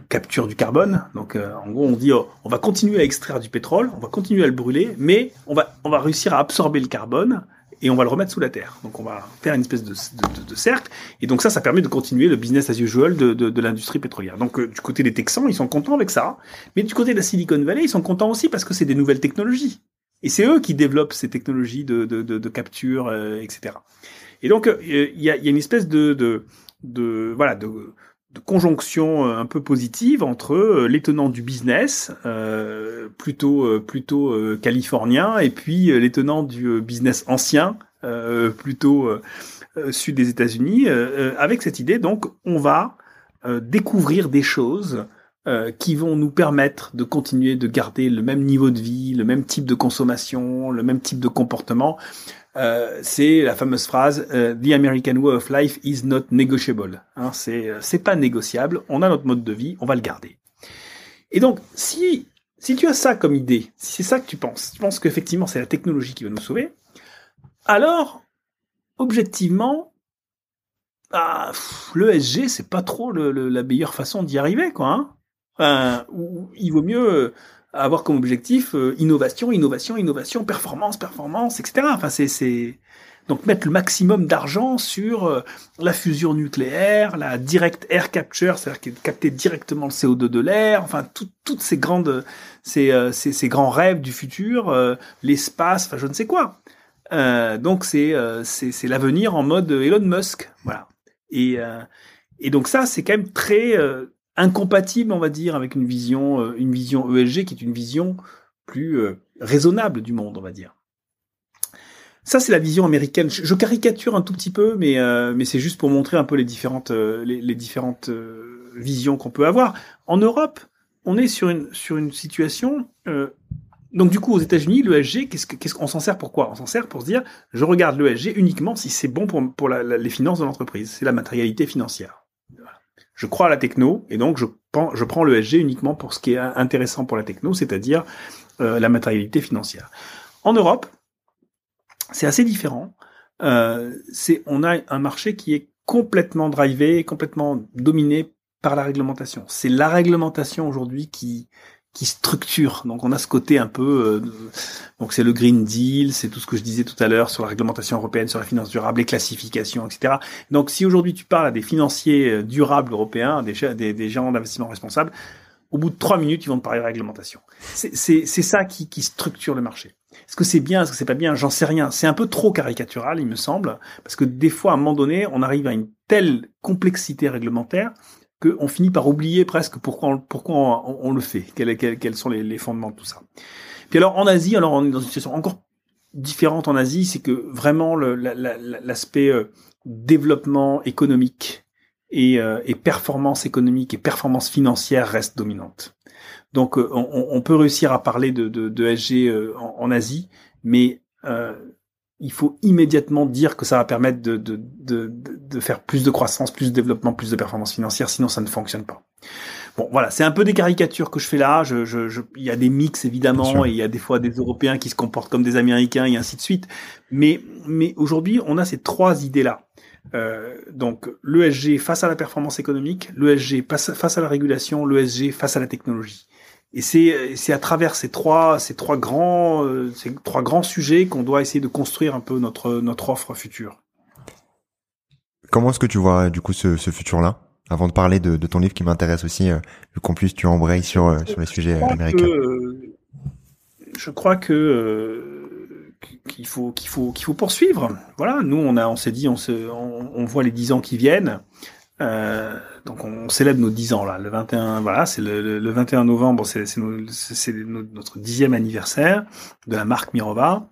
capture du carbone. Donc, en gros, on dit, oh, on va continuer à extraire du pétrole, on va continuer à le brûler, mais on va, on va réussir à absorber le carbone et on va le remettre sous la terre. Donc on va faire une espèce de, de, cercle. Et donc ça, ça permet de continuer le business as usual de, de l'industrie pétrolière. Donc euh, du côté des Texans, ils sont contents avec ça. Mais du côté de la Silicon Valley, ils sont contents aussi parce que c'est des nouvelles technologies. Et c'est eux qui développent ces technologies de, de, capture, euh, etc. Et donc euh, il y, a, y, a, une espèce de, de, voilà de conjonction euh, un peu positive entre euh, les tenants du business, euh, plutôt plutôt californien, et puis les tenants du business ancien, plutôt sud des États-Unis, avec cette idée donc on va découvrir des choses qui vont nous permettre de continuer de garder le même niveau de vie, le même type de consommation, le même type de comportement, euh, c'est la fameuse phrase euh, The American way of life is not negotiable. Hein, c'est euh, c'est pas négociable. On a notre mode de vie, on va le garder. Et donc, si si tu as ça comme idée, si c'est ça que tu penses, tu penses qu'effectivement c'est la technologie qui va nous sauver, alors objectivement, ah, l'ESG c'est pas trop la meilleure façon d'y arriver, quoi. Hein il vaut mieux avoir comme objectif euh, innovation, innovation, innovation, performance, performance, etc. Enfin, c'est, donc mettre le maximum d'argent sur euh, la fusion nucléaire, la direct air capture, c'est-à-dire capter directement le CO2 de l'air, enfin toutes ces grandes, ces, euh, ces, ces, grands rêves du futur, l'espace, enfin je ne sais quoi. donc c'est c'est, c'est l'avenir en mode Elon Musk, voilà. Et et donc ça c'est quand même très incompatible, on va dire, avec une vision, euh, une vision ESG qui est une vision plus euh, raisonnable du monde, on va dire. Ça, c'est la vision américaine. Je, caricature un tout petit peu, mais euh, mais c'est juste pour montrer un peu les différentes les, différentes visions qu'on peut avoir. En Europe, on est sur une sur une situation. donc du coup, aux États-Unis, l'ESG, qu'est-ce qu'on s'en sert pourquoi On s'en sert pour se dire, je regarde l'ESG uniquement si c'est bon pour les finances de l'entreprise. C'est la matérialité financière je crois à la techno et donc je, prends, je le SG uniquement pour ce qui est intéressant pour la techno, c'est-à-dire euh, la matérialité financière. En Europe, c'est assez différent. Euh, c'est on a un marché qui est complètement drivé, complètement dominé par la réglementation. C'est la réglementation aujourd'hui qui qui structure. Donc on a ce côté un peu, euh, donc c'est le Green Deal, c'est tout ce que je disais tout à l'heure sur la réglementation européenne, sur la finance durable, les classifications, etc. Donc si aujourd'hui tu parles à des financiers euh, durables européens, des, des, gens d'investissement responsables, au bout de trois minutes, ils vont te parler de réglementation. C'est ça qui, qui structure le marché. Est-ce que c'est bien, est-ce que c'est pas bien? J'en sais rien. C'est un peu trop caricatural, il me semble, parce que des fois, à un moment donné, on arrive à une telle complexité réglementaire qu'on finit par oublier presque pourquoi on, pourquoi on, le fait, quels, sont les, fondements de tout ça. Puis alors en Asie, alors on est dans une situation encore différente en Asie, c'est que vraiment l'aspect euh, développement économique et, euh, et, performance économique et performance financière reste dominante. Donc euh, on, peut réussir à parler de, de, en, en, Asie, mais il faut immédiatement dire que ça va permettre de, de, de, de, faire plus de croissance, plus de développement, plus de performance financière, sinon ça ne fonctionne pas. Bon, voilà, c'est un peu des caricatures que je fais là. Je, je, je il y a des mix évidemment, et il y a des fois des Européens qui se comportent comme des Américains et ainsi de suite. Mais, mais aujourd'hui, on a ces trois idées-là. Euh, donc l'ESG face à la performance économique, l'ESG face, face à la régulation, l'ESG face à la technologie. Et c'est c'est à travers ces trois ces trois grands euh, ces trois grands sujets qu'on doit essayer de construire un peu notre notre offre future. Comment est-ce que tu vois du coup ce, ce futur-là? Avant de parler de, de ton livre qui m'intéresse aussi, euh, qu'en plus tu embrayes sur euh, sur les sujets américains. Euh, je crois que qu'il faut qu'il faut qu'il faut poursuivre. Voilà, nous on a on s'est dit on se on, on, voit les dix ans qui viennent. Euh, donc on célèbre nos 10 ans là, le 21, voilà, c'est le, le, 21 novembre, c'est notre dixième anniversaire de la marque Mirova,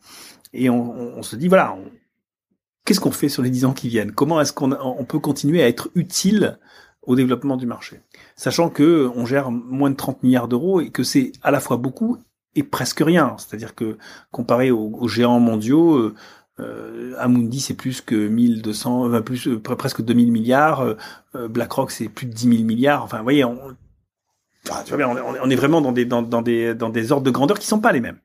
et on, se dit voilà, qu'est-ce qu'on fait sur les 10 ans qui viennent? Comment est-ce qu'on on peut continuer à être utile au développement du marché, sachant que on gère moins de 30 milliards d'euros et que c'est à la fois beaucoup et presque rien. C'est-à-dire que comparé aux, aux géants mondiaux, euh, euh, Amundi c'est plus que 1200, plus euh, presque 2000 milliards. Euh, euh, BlackRock c'est plus de 10 000 milliards. Enfin, vous voyez, on, tu vois on, est vraiment dans des dans, des dans des ordres de grandeur qui sont pas les mêmes.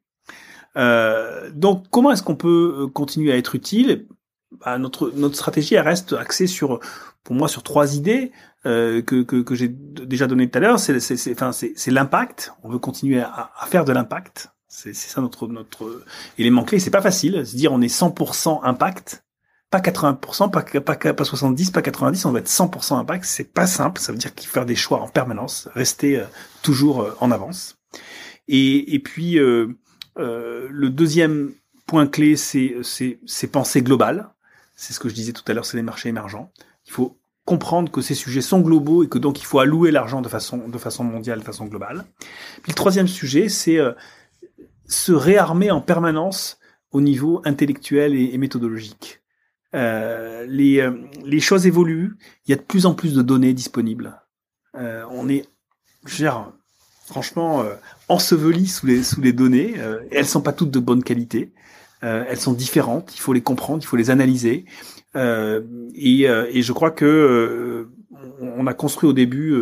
Euh, donc, comment est-ce qu'on peut continuer à être utile? Bah, Notre notre stratégie elle reste axée sur, pour moi, sur trois idées euh, que que, que j'ai déjà donné tout à l'heure. C'est c'est enfin c'est l'impact. On veut continuer à, à faire de l'impact C'est ça notre notre élément clé. C'est pas facile. Se dire on est 100% impact, pas 80%, pas, pas, pas 70, pas 90, on va être 100% impact. C'est pas simple. Ça veut dire qu'il faut faire des choix en permanence, rester euh, toujours euh, en avance. Et, et puis euh, euh, le deuxième point clé, c'est penser global. C'est ce que je disais tout à l'heure, c'est les marchés émergents. Il faut comprendre que ces sujets sont globaux et que donc il faut allouer l'argent de façon de façon mondiale, de façon globale. Puis le troisième sujet, c'est se réarmer en permanence au niveau intellectuel et, méthodologique. Euh, les, euh, les choses évoluent, il y a de plus en plus de données disponibles. Euh, on est, je veux dire, franchement, euh, enseveli sous les, sous les données, euh, et elles sont pas toutes de bonne qualité. elles sont différentes, il faut les comprendre, il faut les analyser. et, et je crois que on a construit au début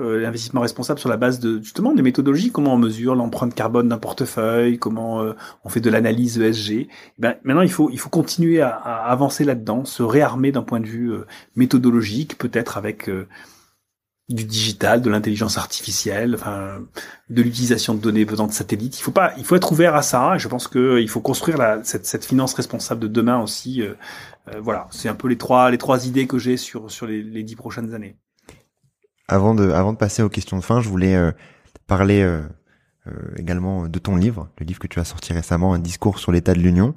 euh, l'investissement responsable sur la base de justement des méthodologies, comment on mesure l'empreinte carbone d'un portefeuille, comment euh, on fait de l'analyse ESG. Ben, maintenant, il faut il faut continuer à, avancer là-dedans, se réarmer d'un point de vue euh, méthodologique, peut-être avec du digital, de l'intelligence artificielle, enfin, de l'utilisation de données venant de satellites. Il faut pas, il faut être ouvert à ça. je pense que il faut construire la, cette, cette, finance responsable de demain aussi. voilà, c'est un peu les trois les trois idées que j'ai sur sur les dix prochaines années. Avant de, avant de passer aux questions de fin, je voulais euh, parler euh, euh, également de ton livre, le livre que tu as sorti récemment, un discours sur l'état de l'Union,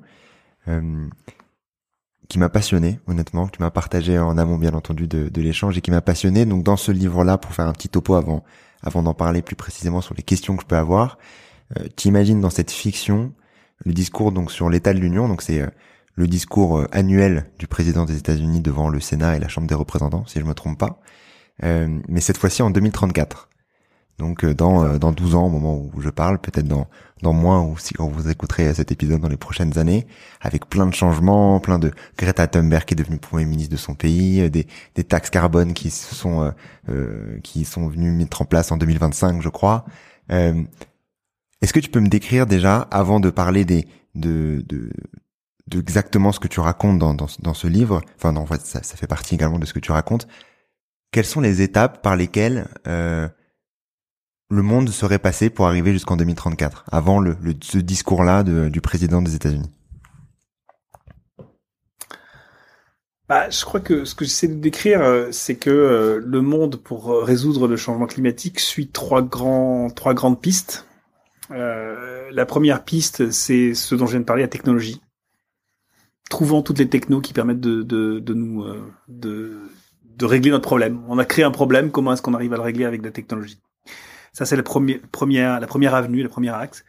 qui m'a passionné, honnêtement, que tu m'as partagé en amont, bien entendu, de, de l'échange et qui m'a passionné. Donc, dans ce livre-là, pour faire un petit topo avant, avant d'en parler plus précisément sur les questions que je peux avoir, tu imagines dans cette fiction le discours donc sur l'état de l'Union. Donc, c'est le discours annuel du président des États-Unis devant le Sénat et la Chambre des représentants, si je me trompe pas. Euh, mais cette fois-ci en 2034. Donc euh, dans euh, dans 12 ans au moment où je parle, peut-être dans dans moins ou si quand vous écouterez cet épisode dans les prochaines années, avec plein de changements, plein de Greta Thunberg qui est devenue premier ministre de son pays, des des taxes carbone qui sont euh, qui sont venues mettre en place en 2025, je crois. Euh, Est-ce que tu peux me décrire déjà avant de parler des de de, de exactement ce que tu racontes dans dans, dans ce livre, enfin non, ça, ça fait partie également de ce que tu racontes quelles sont les étapes par lesquelles euh, le monde serait passé pour arriver jusqu'en 2034, avant ce discours-là du président des États-Unis? Bah, je crois que ce que j'essaie de décrire, euh, c'est que euh, le monde, pour résoudre le changement climatique, suit trois grandes pistes. la première piste, c'est ce dont je viens de parler, la technologie. Trouvons toutes les technos qui permettent de, nous de régler notre problème. On a créé un problème, comment est-ce qu'on arrive à le régler avec la technologie? Ça, c'est la première, la première avenue, le premier axe.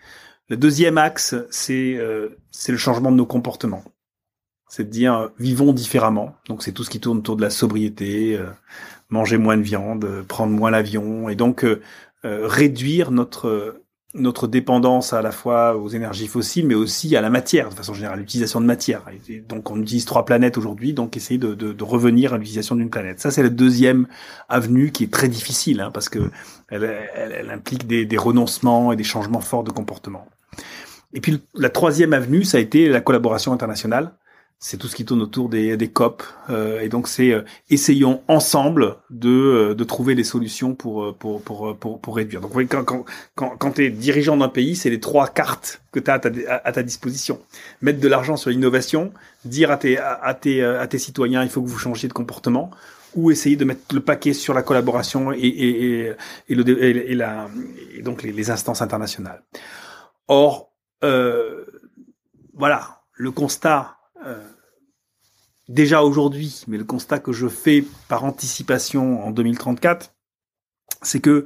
Le deuxième axe, c'est euh, le changement de nos comportements. C'est de dire euh, vivons différemment. Donc c'est tout ce qui tourne autour de la sobriété, euh, manger moins de viande, prendre moins l'avion, et donc réduire notre notre dépendance à la fois aux énergies fossiles, mais aussi à la matière, de façon générale, l'utilisation de matière. donc on utilise trois planètes aujourd'hui, donc essayer de, de, de revenir à l'utilisation d'une planète. Ça, c'est la deuxième avenue qui est très difficile, hein, parce que elle, elle, elle implique des, des, renoncements et des changements forts de comportement. Et puis la troisième avenue, ça a été la collaboration internationale c'est tout ce qui tourne autour des, des COP. Euh, et donc, c'est euh, essayons ensemble de, euh, de trouver des solutions pour, pour, pour, pour, pour réduire. Donc, quand, quand, quand, quand tu es dirigeant d'un pays, c'est les trois cartes que tu as à ta, à, ta, disposition. Mettre de l'argent sur l'innovation, dire à tes, à, tes, à tes citoyens, il faut que vous changiez de comportement, ou essayer de mettre le paquet sur la collaboration et, et, et, et le, et, la, et donc les, les, instances internationales. Or, euh, voilà, le constat euh, déjà aujourd'hui, mais le constat que je fais par anticipation en 2034, c'est que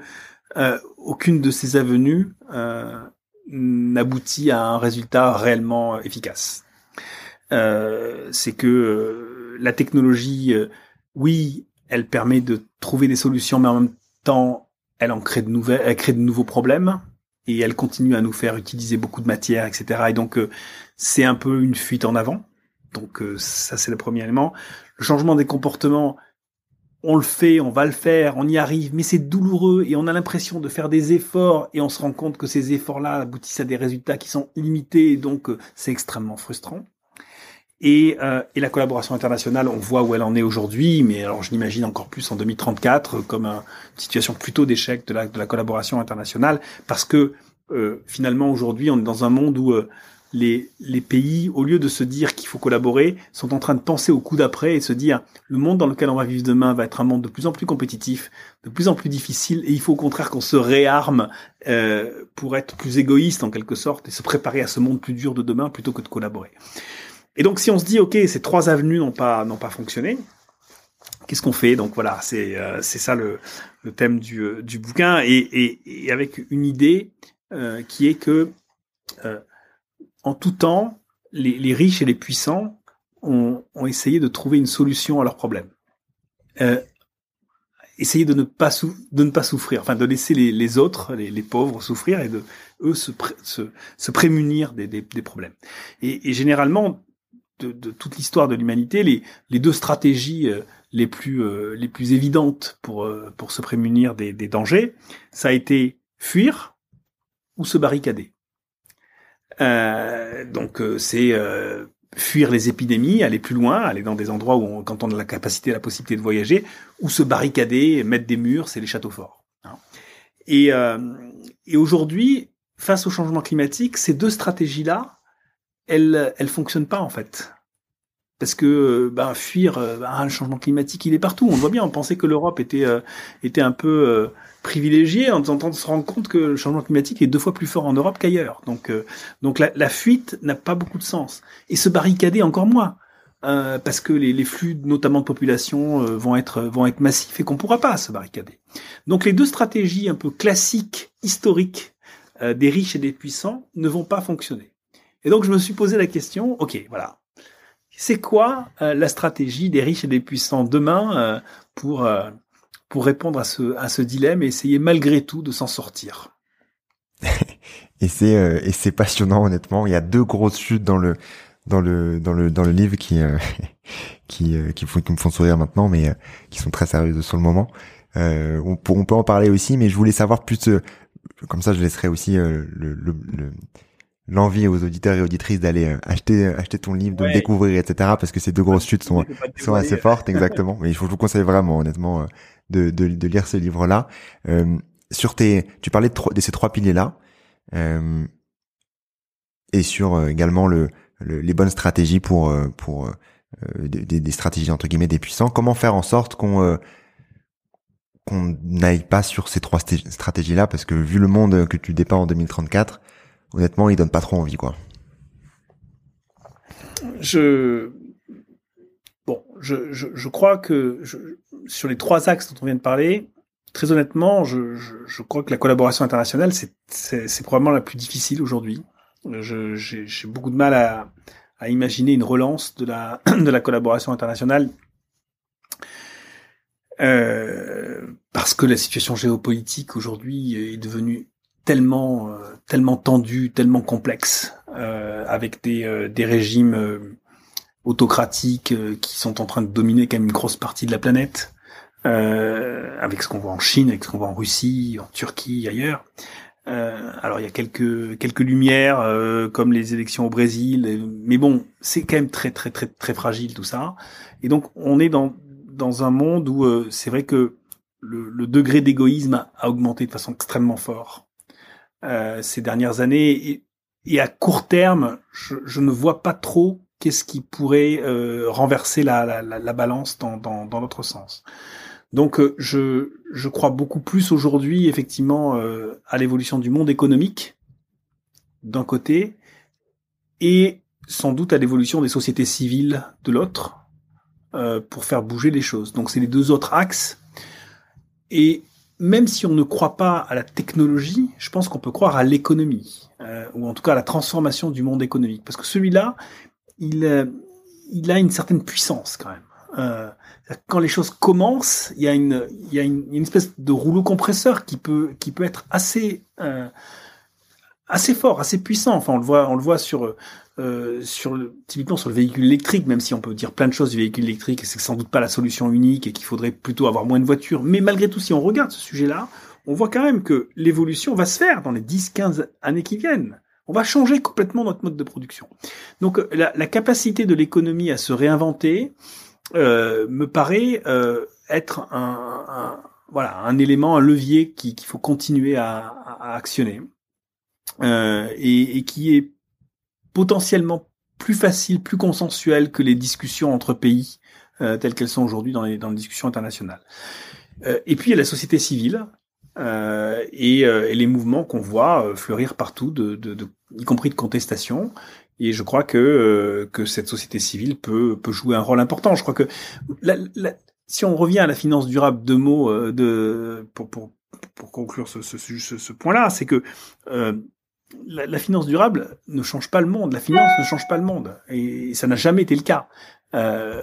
euh, aucune de ces avenues euh, n'aboutit à un résultat réellement efficace. c'est que la technologie, oui, elle permet de trouver des solutions, mais en même temps, elle en crée de nouvelles, elle crée de nouveaux problèmes et elle continue à nous faire utiliser beaucoup de matière, etc. Et donc, c'est un peu une fuite en avant. Donc euh, ça c'est le premier élément. Le changement des comportements, on le fait, on va le faire, on y arrive, mais c'est douloureux et on a l'impression de faire des efforts et on se rend compte que ces efforts-là aboutissent à des résultats qui sont limités, donc euh, c'est extrêmement frustrant. Et, euh, et, la collaboration internationale, on voit où elle en est aujourd'hui, mais alors je l'imagine encore plus en 2034 comme une situation plutôt d'échec de la, de la collaboration internationale, parce que euh, finalement aujourd'hui on est dans un monde où euh, les, les pays, au lieu de se dire qu'il faut collaborer, sont en train de penser au coup d'après et se dire le monde dans lequel on va vivre demain va être un monde de plus en plus compétitif, de plus en plus difficile, et il faut au contraire qu'on se réarme euh, pour être plus égoïste en quelque sorte et se préparer à ce monde plus dur de demain plutôt que de collaborer. Et donc si on se dit ok ces trois avenues n'ont pas n'ont pas fonctionné, qu'est-ce qu'on fait? Donc voilà c'est euh, c'est ça le, le thème du, euh, du bouquin et, et, et avec une idée euh, qui est que euh, en tout temps, les, riches et les puissants ont, essayé de trouver une solution à leurs problèmes. Euh, essayer de ne pas souffrir, enfin de laisser les, autres, les, pauvres souffrir et de eux se, pré se, se prémunir des, problèmes. Et, généralement, de, toute l'histoire de l'humanité, les, deux stratégies euh, les plus euh, les plus évidentes pour se prémunir des dangers, ça a été fuir ou se barricader. Euh, donc euh, c'est euh, fuir les épidémies, aller plus loin, aller dans des endroits où on, quand on a la capacité, la possibilité de voyager, ou se barricader, mettre des murs, c'est les châteaux forts. Hein. Et, euh, et aujourd'hui, face au changement climatique, ces deux stratégies-là, elles, elles fonctionnent pas en fait parce que bah, fuir bah, le changement climatique, il est partout. On le voit bien. On pensait que l'Europe était euh, était un peu euh, privilégiée en tentant de se rendre compte que le changement climatique est deux fois plus fort en Europe qu'ailleurs. Donc euh, donc la, la fuite n'a pas beaucoup de sens et se barricader encore moins. Euh, parce que les, les, flux, notamment de population, vont être vont être massifs et qu'on pourra pas se barricader. Donc les deux stratégies un peu classiques, historiques, des riches et des puissants ne vont pas fonctionner. Et donc je me suis posé la question, ok, voilà, c'est quoi euh, la stratégie des riches et des puissants demain euh, pour euh, pour répondre à ce à ce dilemme et essayer malgré tout de s'en sortir? Et c'est et c'est passionnant honnêtement. Il y a deux grosses chutes dans le dans le dans le dans le livre qui qui qui, font, qui me font sourire maintenant, mais qui sont très sérieuses sur le moment. on, on peut en parler aussi, mais je voulais savoir plus. comme ça, je laisserai aussi le, le, le l'envie aux auditeurs et auditrices d'aller euh, acheter euh, acheter ton livre, de le découvrir, etc. Parce que ces deux grosses chutes sont sont assez fortes, exactement. Mais je vous conseille vraiment, honnêtement, euh, de de, de lire ce livre-là. Euh, sur tes, tu parlais de, de ces trois piliers-là, euh, et sur également le, les bonnes stratégies pour pour des, des, stratégies entre guillemets des puissants. Comment faire en sorte qu'on qu'on n'aille pas sur ces trois stratégies-là? Parce que vu le monde que tu dépeins en 2034, honnêtement, il donne pas trop envie, quoi. Je bon, je, je, crois que sur les trois axes dont on vient de parler, très honnêtement, je, je, je crois que la collaboration internationale, c'est probablement la plus difficile aujourd'hui. J'ai beaucoup de mal à, à imaginer une relance de la, de la collaboration internationale euh, parce que la situation géopolitique aujourd'hui est devenue tellement euh, tellement tendu, tellement complexe, euh, avec des, euh, des régimes euh, autocratiques euh, qui sont en train de dominer quand même une grosse partie de la planète, avec ce qu'on voit en Chine, avec ce qu'on voit en Russie, en Turquie, ailleurs. alors il y a quelques quelques lumières comme les élections au Brésil, mais bon, c'est quand même très très très très fragile tout ça. Et donc on est dans dans un monde où c'est vrai que le, le degré d'égoïsme a augmenté de façon extrêmement forte. Euh, ces dernières années. Et, et à court terme, je, je, ne vois pas trop qu'est-ce qui pourrait euh, renverser la, la, la, balance dans, dans, dans l'autre sens. Donc euh, je, je crois beaucoup plus aujourd'hui effectivement euh, à l'évolution du monde économique d'un côté et sans doute à l'évolution des sociétés civiles de l'autre euh, pour faire bouger les choses. Donc c'est les deux autres axes. Et même si on ne croit pas à la technologie, je pense qu'on peut croire à l'économie, euh, ou en tout cas à la transformation du monde économique, parce que celui-là, il, euh, a une certaine puissance quand même. Euh, quand les choses commencent, il y a une, espèce de rouleau compresseur qui peut, être assez, fort, assez puissant. Enfin, on le voit sur euh, typiquement sur le véhicule électrique, même si on peut dire plein de choses du véhicule électrique, c'est sans doute pas la solution unique et qu'il faudrait plutôt avoir moins de voitures. Mais malgré tout, si on regarde ce sujet-là, on voit quand même que l'évolution va se faire dans les 10-15 années qui viennent. On va changer complètement notre mode de production. Donc euh, la, capacité de l'économie à se réinventer euh, me paraît être un, voilà un élément, un levier qu'il faut continuer à, actionner. et, qui est potentiellement plus facile, plus consensuel que les discussions entre pays euh, telles qu'elles sont aujourd'hui dans les, dans les discussions internationales. Euh, et puis il y a la société civile euh, et, et, les mouvements qu'on voit fleurir partout, de, de, de, y compris de contestation. Et je crois que que cette société civile peut peut jouer un rôle important. Je crois que la, la, si on revient à la finance durable, deux mots de pour pour pour conclure ce, ce, ce, ce point-là, c'est que euh, la, finance durable ne change pas le monde, la finance ne change pas le monde, et ça n'a jamais été le cas. Euh,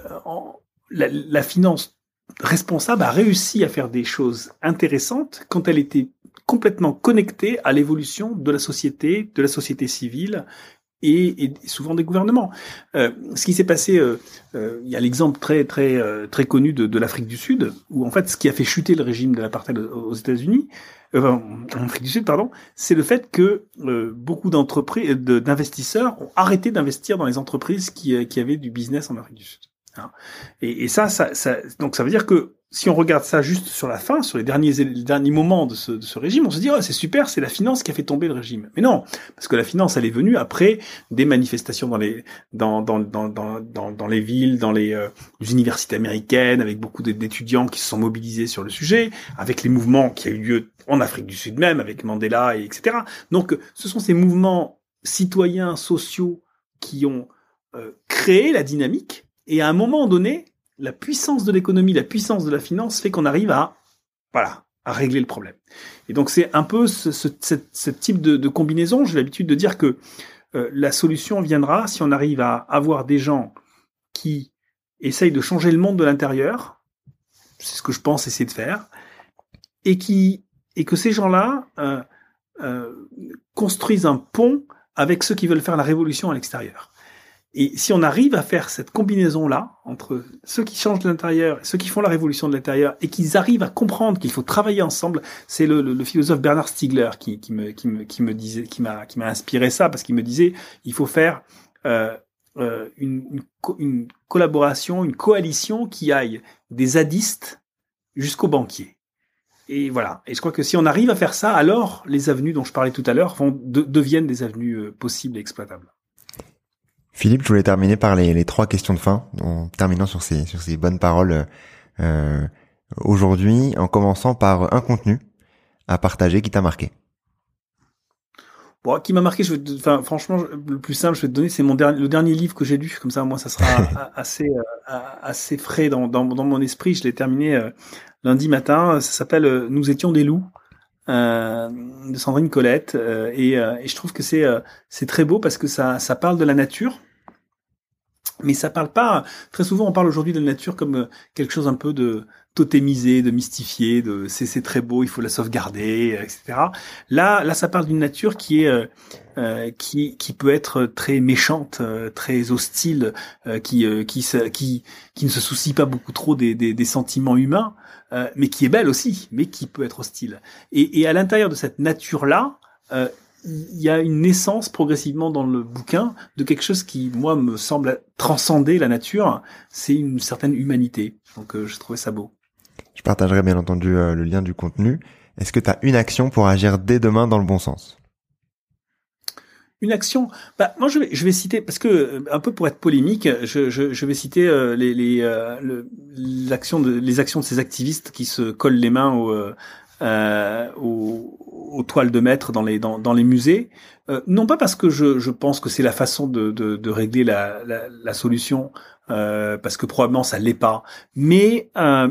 la, finance responsable a réussi à faire des choses intéressantes quand elle était complètement connectée à l'évolution de la société, de la société civile et, et souvent des gouvernements. Euh, ce qui s'est passé, euh, euh, il y a l'exemple très très euh, très connu de, de l'Afrique du Sud, où en fait ce qui a fait chuter le régime de l'apartheid aux États-Unis, euh, en Afrique du Sud, pardon, c'est le fait que euh, beaucoup d'entreprises, d'investisseurs ont arrêté d'investir dans les entreprises qui, qui avaient du business en Afrique du Sud. Hein. Et, et ça, ça, ça, donc ça veut dire que si on regarde ça juste sur la fin, sur les derniers, les derniers moments de ce, de ce régime, on se dit oh, c'est super, c'est la finance qui a fait tomber le régime. Mais non, parce que la finance, elle est venue après des manifestations dans les dans dans dans dans, les villes, dans les, euh, universités américaines, avec beaucoup d'étudiants qui se sont mobilisés sur le sujet, avec les mouvements qui a eu lieu en Afrique du Sud même, avec Mandela et etc. Donc, ce sont ces mouvements citoyens sociaux qui ont euh, créé la dynamique. Et à un moment donné, la puissance de l'économie, la puissance de la finance fait qu'on arrive à, voilà, à régler le problème. Et donc c'est un peu ce, type de, de combinaison. J'ai l'habitude de dire que euh, la solution viendra si on arrive à avoir des gens qui essayent de changer le monde de l'intérieur. C'est ce que je pense essayer de faire, et qui et que ces gens-là euh, euh, construisent un pont avec ceux qui veulent faire la révolution à l'extérieur. Et si on arrive à faire cette combinaison-là entre ceux qui changent de l'intérieur, ceux qui font la révolution de l'intérieur, et qu'ils arrivent à comprendre qu'il faut travailler ensemble, c'est le, le, le, philosophe Bernard Stiegler qui, qui, me, qui, me, qui me disait, qui m'a, qui m'a inspiré ça, parce qu'il me disait, il faut faire euh, euh, une, une, collaboration, une coalition qui aille des zadistes jusqu'aux banquiers. Et voilà. Et je crois que si on arrive à faire ça, alors les avenues dont je parlais tout à l'heure vont de, deviennent des avenues euh, possibles et exploitables. Philippe, je voulais terminer par les, les, trois questions de fin, en terminant sur ces, sur ces bonnes paroles euh, aujourd'hui, en commençant par un contenu à partager qui t'a marqué. Bon, qui m'a marqué, je vais, enfin, franchement, le plus simple, je vais te donner, c'est mon dernier, le dernier livre que j'ai lu, comme ça, moi, ça sera assez, euh, assez frais dans, dans, dans, mon esprit. Je l'ai terminé euh, lundi matin. Ça s'appelle euh, Nous étions des loups. Euh, de Sandrine Colette et, et, je trouve que c'est c'est très beau parce que ça ça parle de la nature mais ça parle pas très souvent on parle aujourd'hui de la nature comme euh, quelque chose un peu de totémisé de mystifié de c'est très beau il faut la sauvegarder etc là là ça parle d'une nature qui est euh, euh qui qui peut être très méchante euh, très hostile qui qui qui qui ne se soucie pas beaucoup trop des des, des sentiments humains mais qui est belle aussi mais qui peut être hostile. Et et à l'intérieur de cette nature là il y a une naissance progressivement dans le bouquin de quelque chose qui, moi, me semble transcender la nature. C'est une certaine humanité. Donc, euh, je trouvais ça beau. Je partagerai bien entendu euh, le lien du contenu. Est-ce que tu as une action pour agir dès demain dans le bon sens? Une action? Bah, moi, je vais, je vais citer parce que euh, un peu pour être polémique, je, je, je vais citer les les, l'action de les actions de ces activistes qui se collent les mains au, euh, aux, aux, toiles de maître dans les dans, dans les musées. Euh, non pas parce que je, je pense que c'est la façon de, de, de régler la, la, la solution, euh, parce que probablement ça l'est pas, mais euh,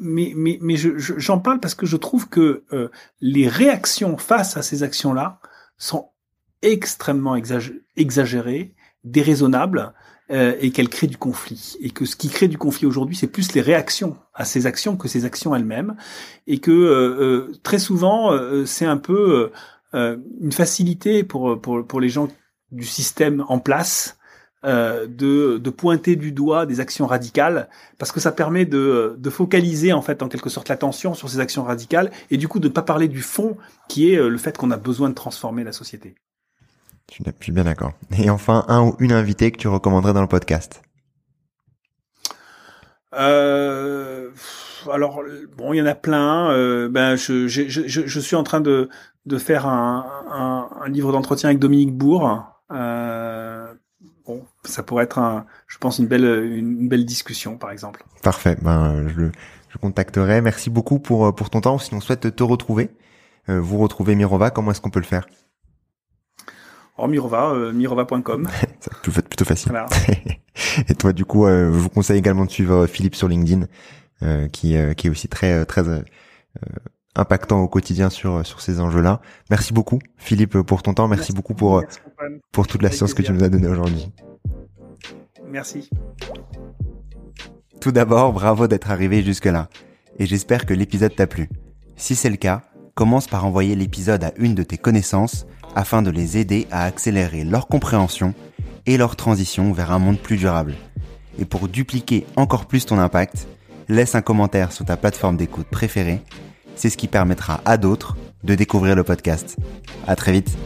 mais mais, mais j'en je, parle parce que je trouve que euh, les réactions face à ces actions-là sont extrêmement exagérées, déraisonnables euh, et qu'elle crée du conflit. Et que ce qui crée du conflit aujourd'hui, c'est plus les réactions à ces actions que ces actions elles-mêmes. Et que euh, euh très souvent, euh, c'est un peu une facilité pour, pour, pour les gens du système en place de, de pointer du doigt des actions radicales parce que ça permet de, de focaliser en fait en quelque sorte l'attention sur ces actions radicales et du coup de ne pas parler du fond qui est le fait qu'on a besoin de transformer la société. Je suis bien d'accord. Et enfin, un ou une invitée que tu recommanderais dans le podcast euh, alors bon, il y en a plein. Euh, ben, je, je, je, je, suis en train de, de faire un, un, un livre d'entretien avec Dominique Bourg. Euh, bon, ça pourrait être, un, je pense, une belle, une belle discussion, par exemple. Parfait. Ben, je, je contacterai. Merci beaucoup pour pour ton temps. Si on souhaite te retrouver, euh, vous retrouver Mirova, comment est-ce qu'on peut le faire? Oh, Mirova, euh, mirova.com. C'est plutôt facile. Voilà. Et toi, du coup, euh, je vous conseille également de suivre Philippe sur LinkedIn, euh, qui, qui est aussi très très impactant au quotidien sur sur ces enjeux-là. Merci beaucoup, Philippe, pour ton temps. Merci, beaucoup pour pour toute la science que tu nous as donnée aujourd'hui. Merci. Tout d'abord, bravo d'être arrivé jusque-là. Et j'espère que l'épisode t'a plu. Si c'est le cas, commence par envoyer l'épisode à une de tes connaissances afin de les aider à accélérer leur compréhension et leur transition vers un monde plus durable. Et pour dupliquer encore plus ton impact, laisse un commentaire sur ta plateforme d'écoute préférée. C'est ce qui permettra à d'autres de découvrir le podcast. À très vite.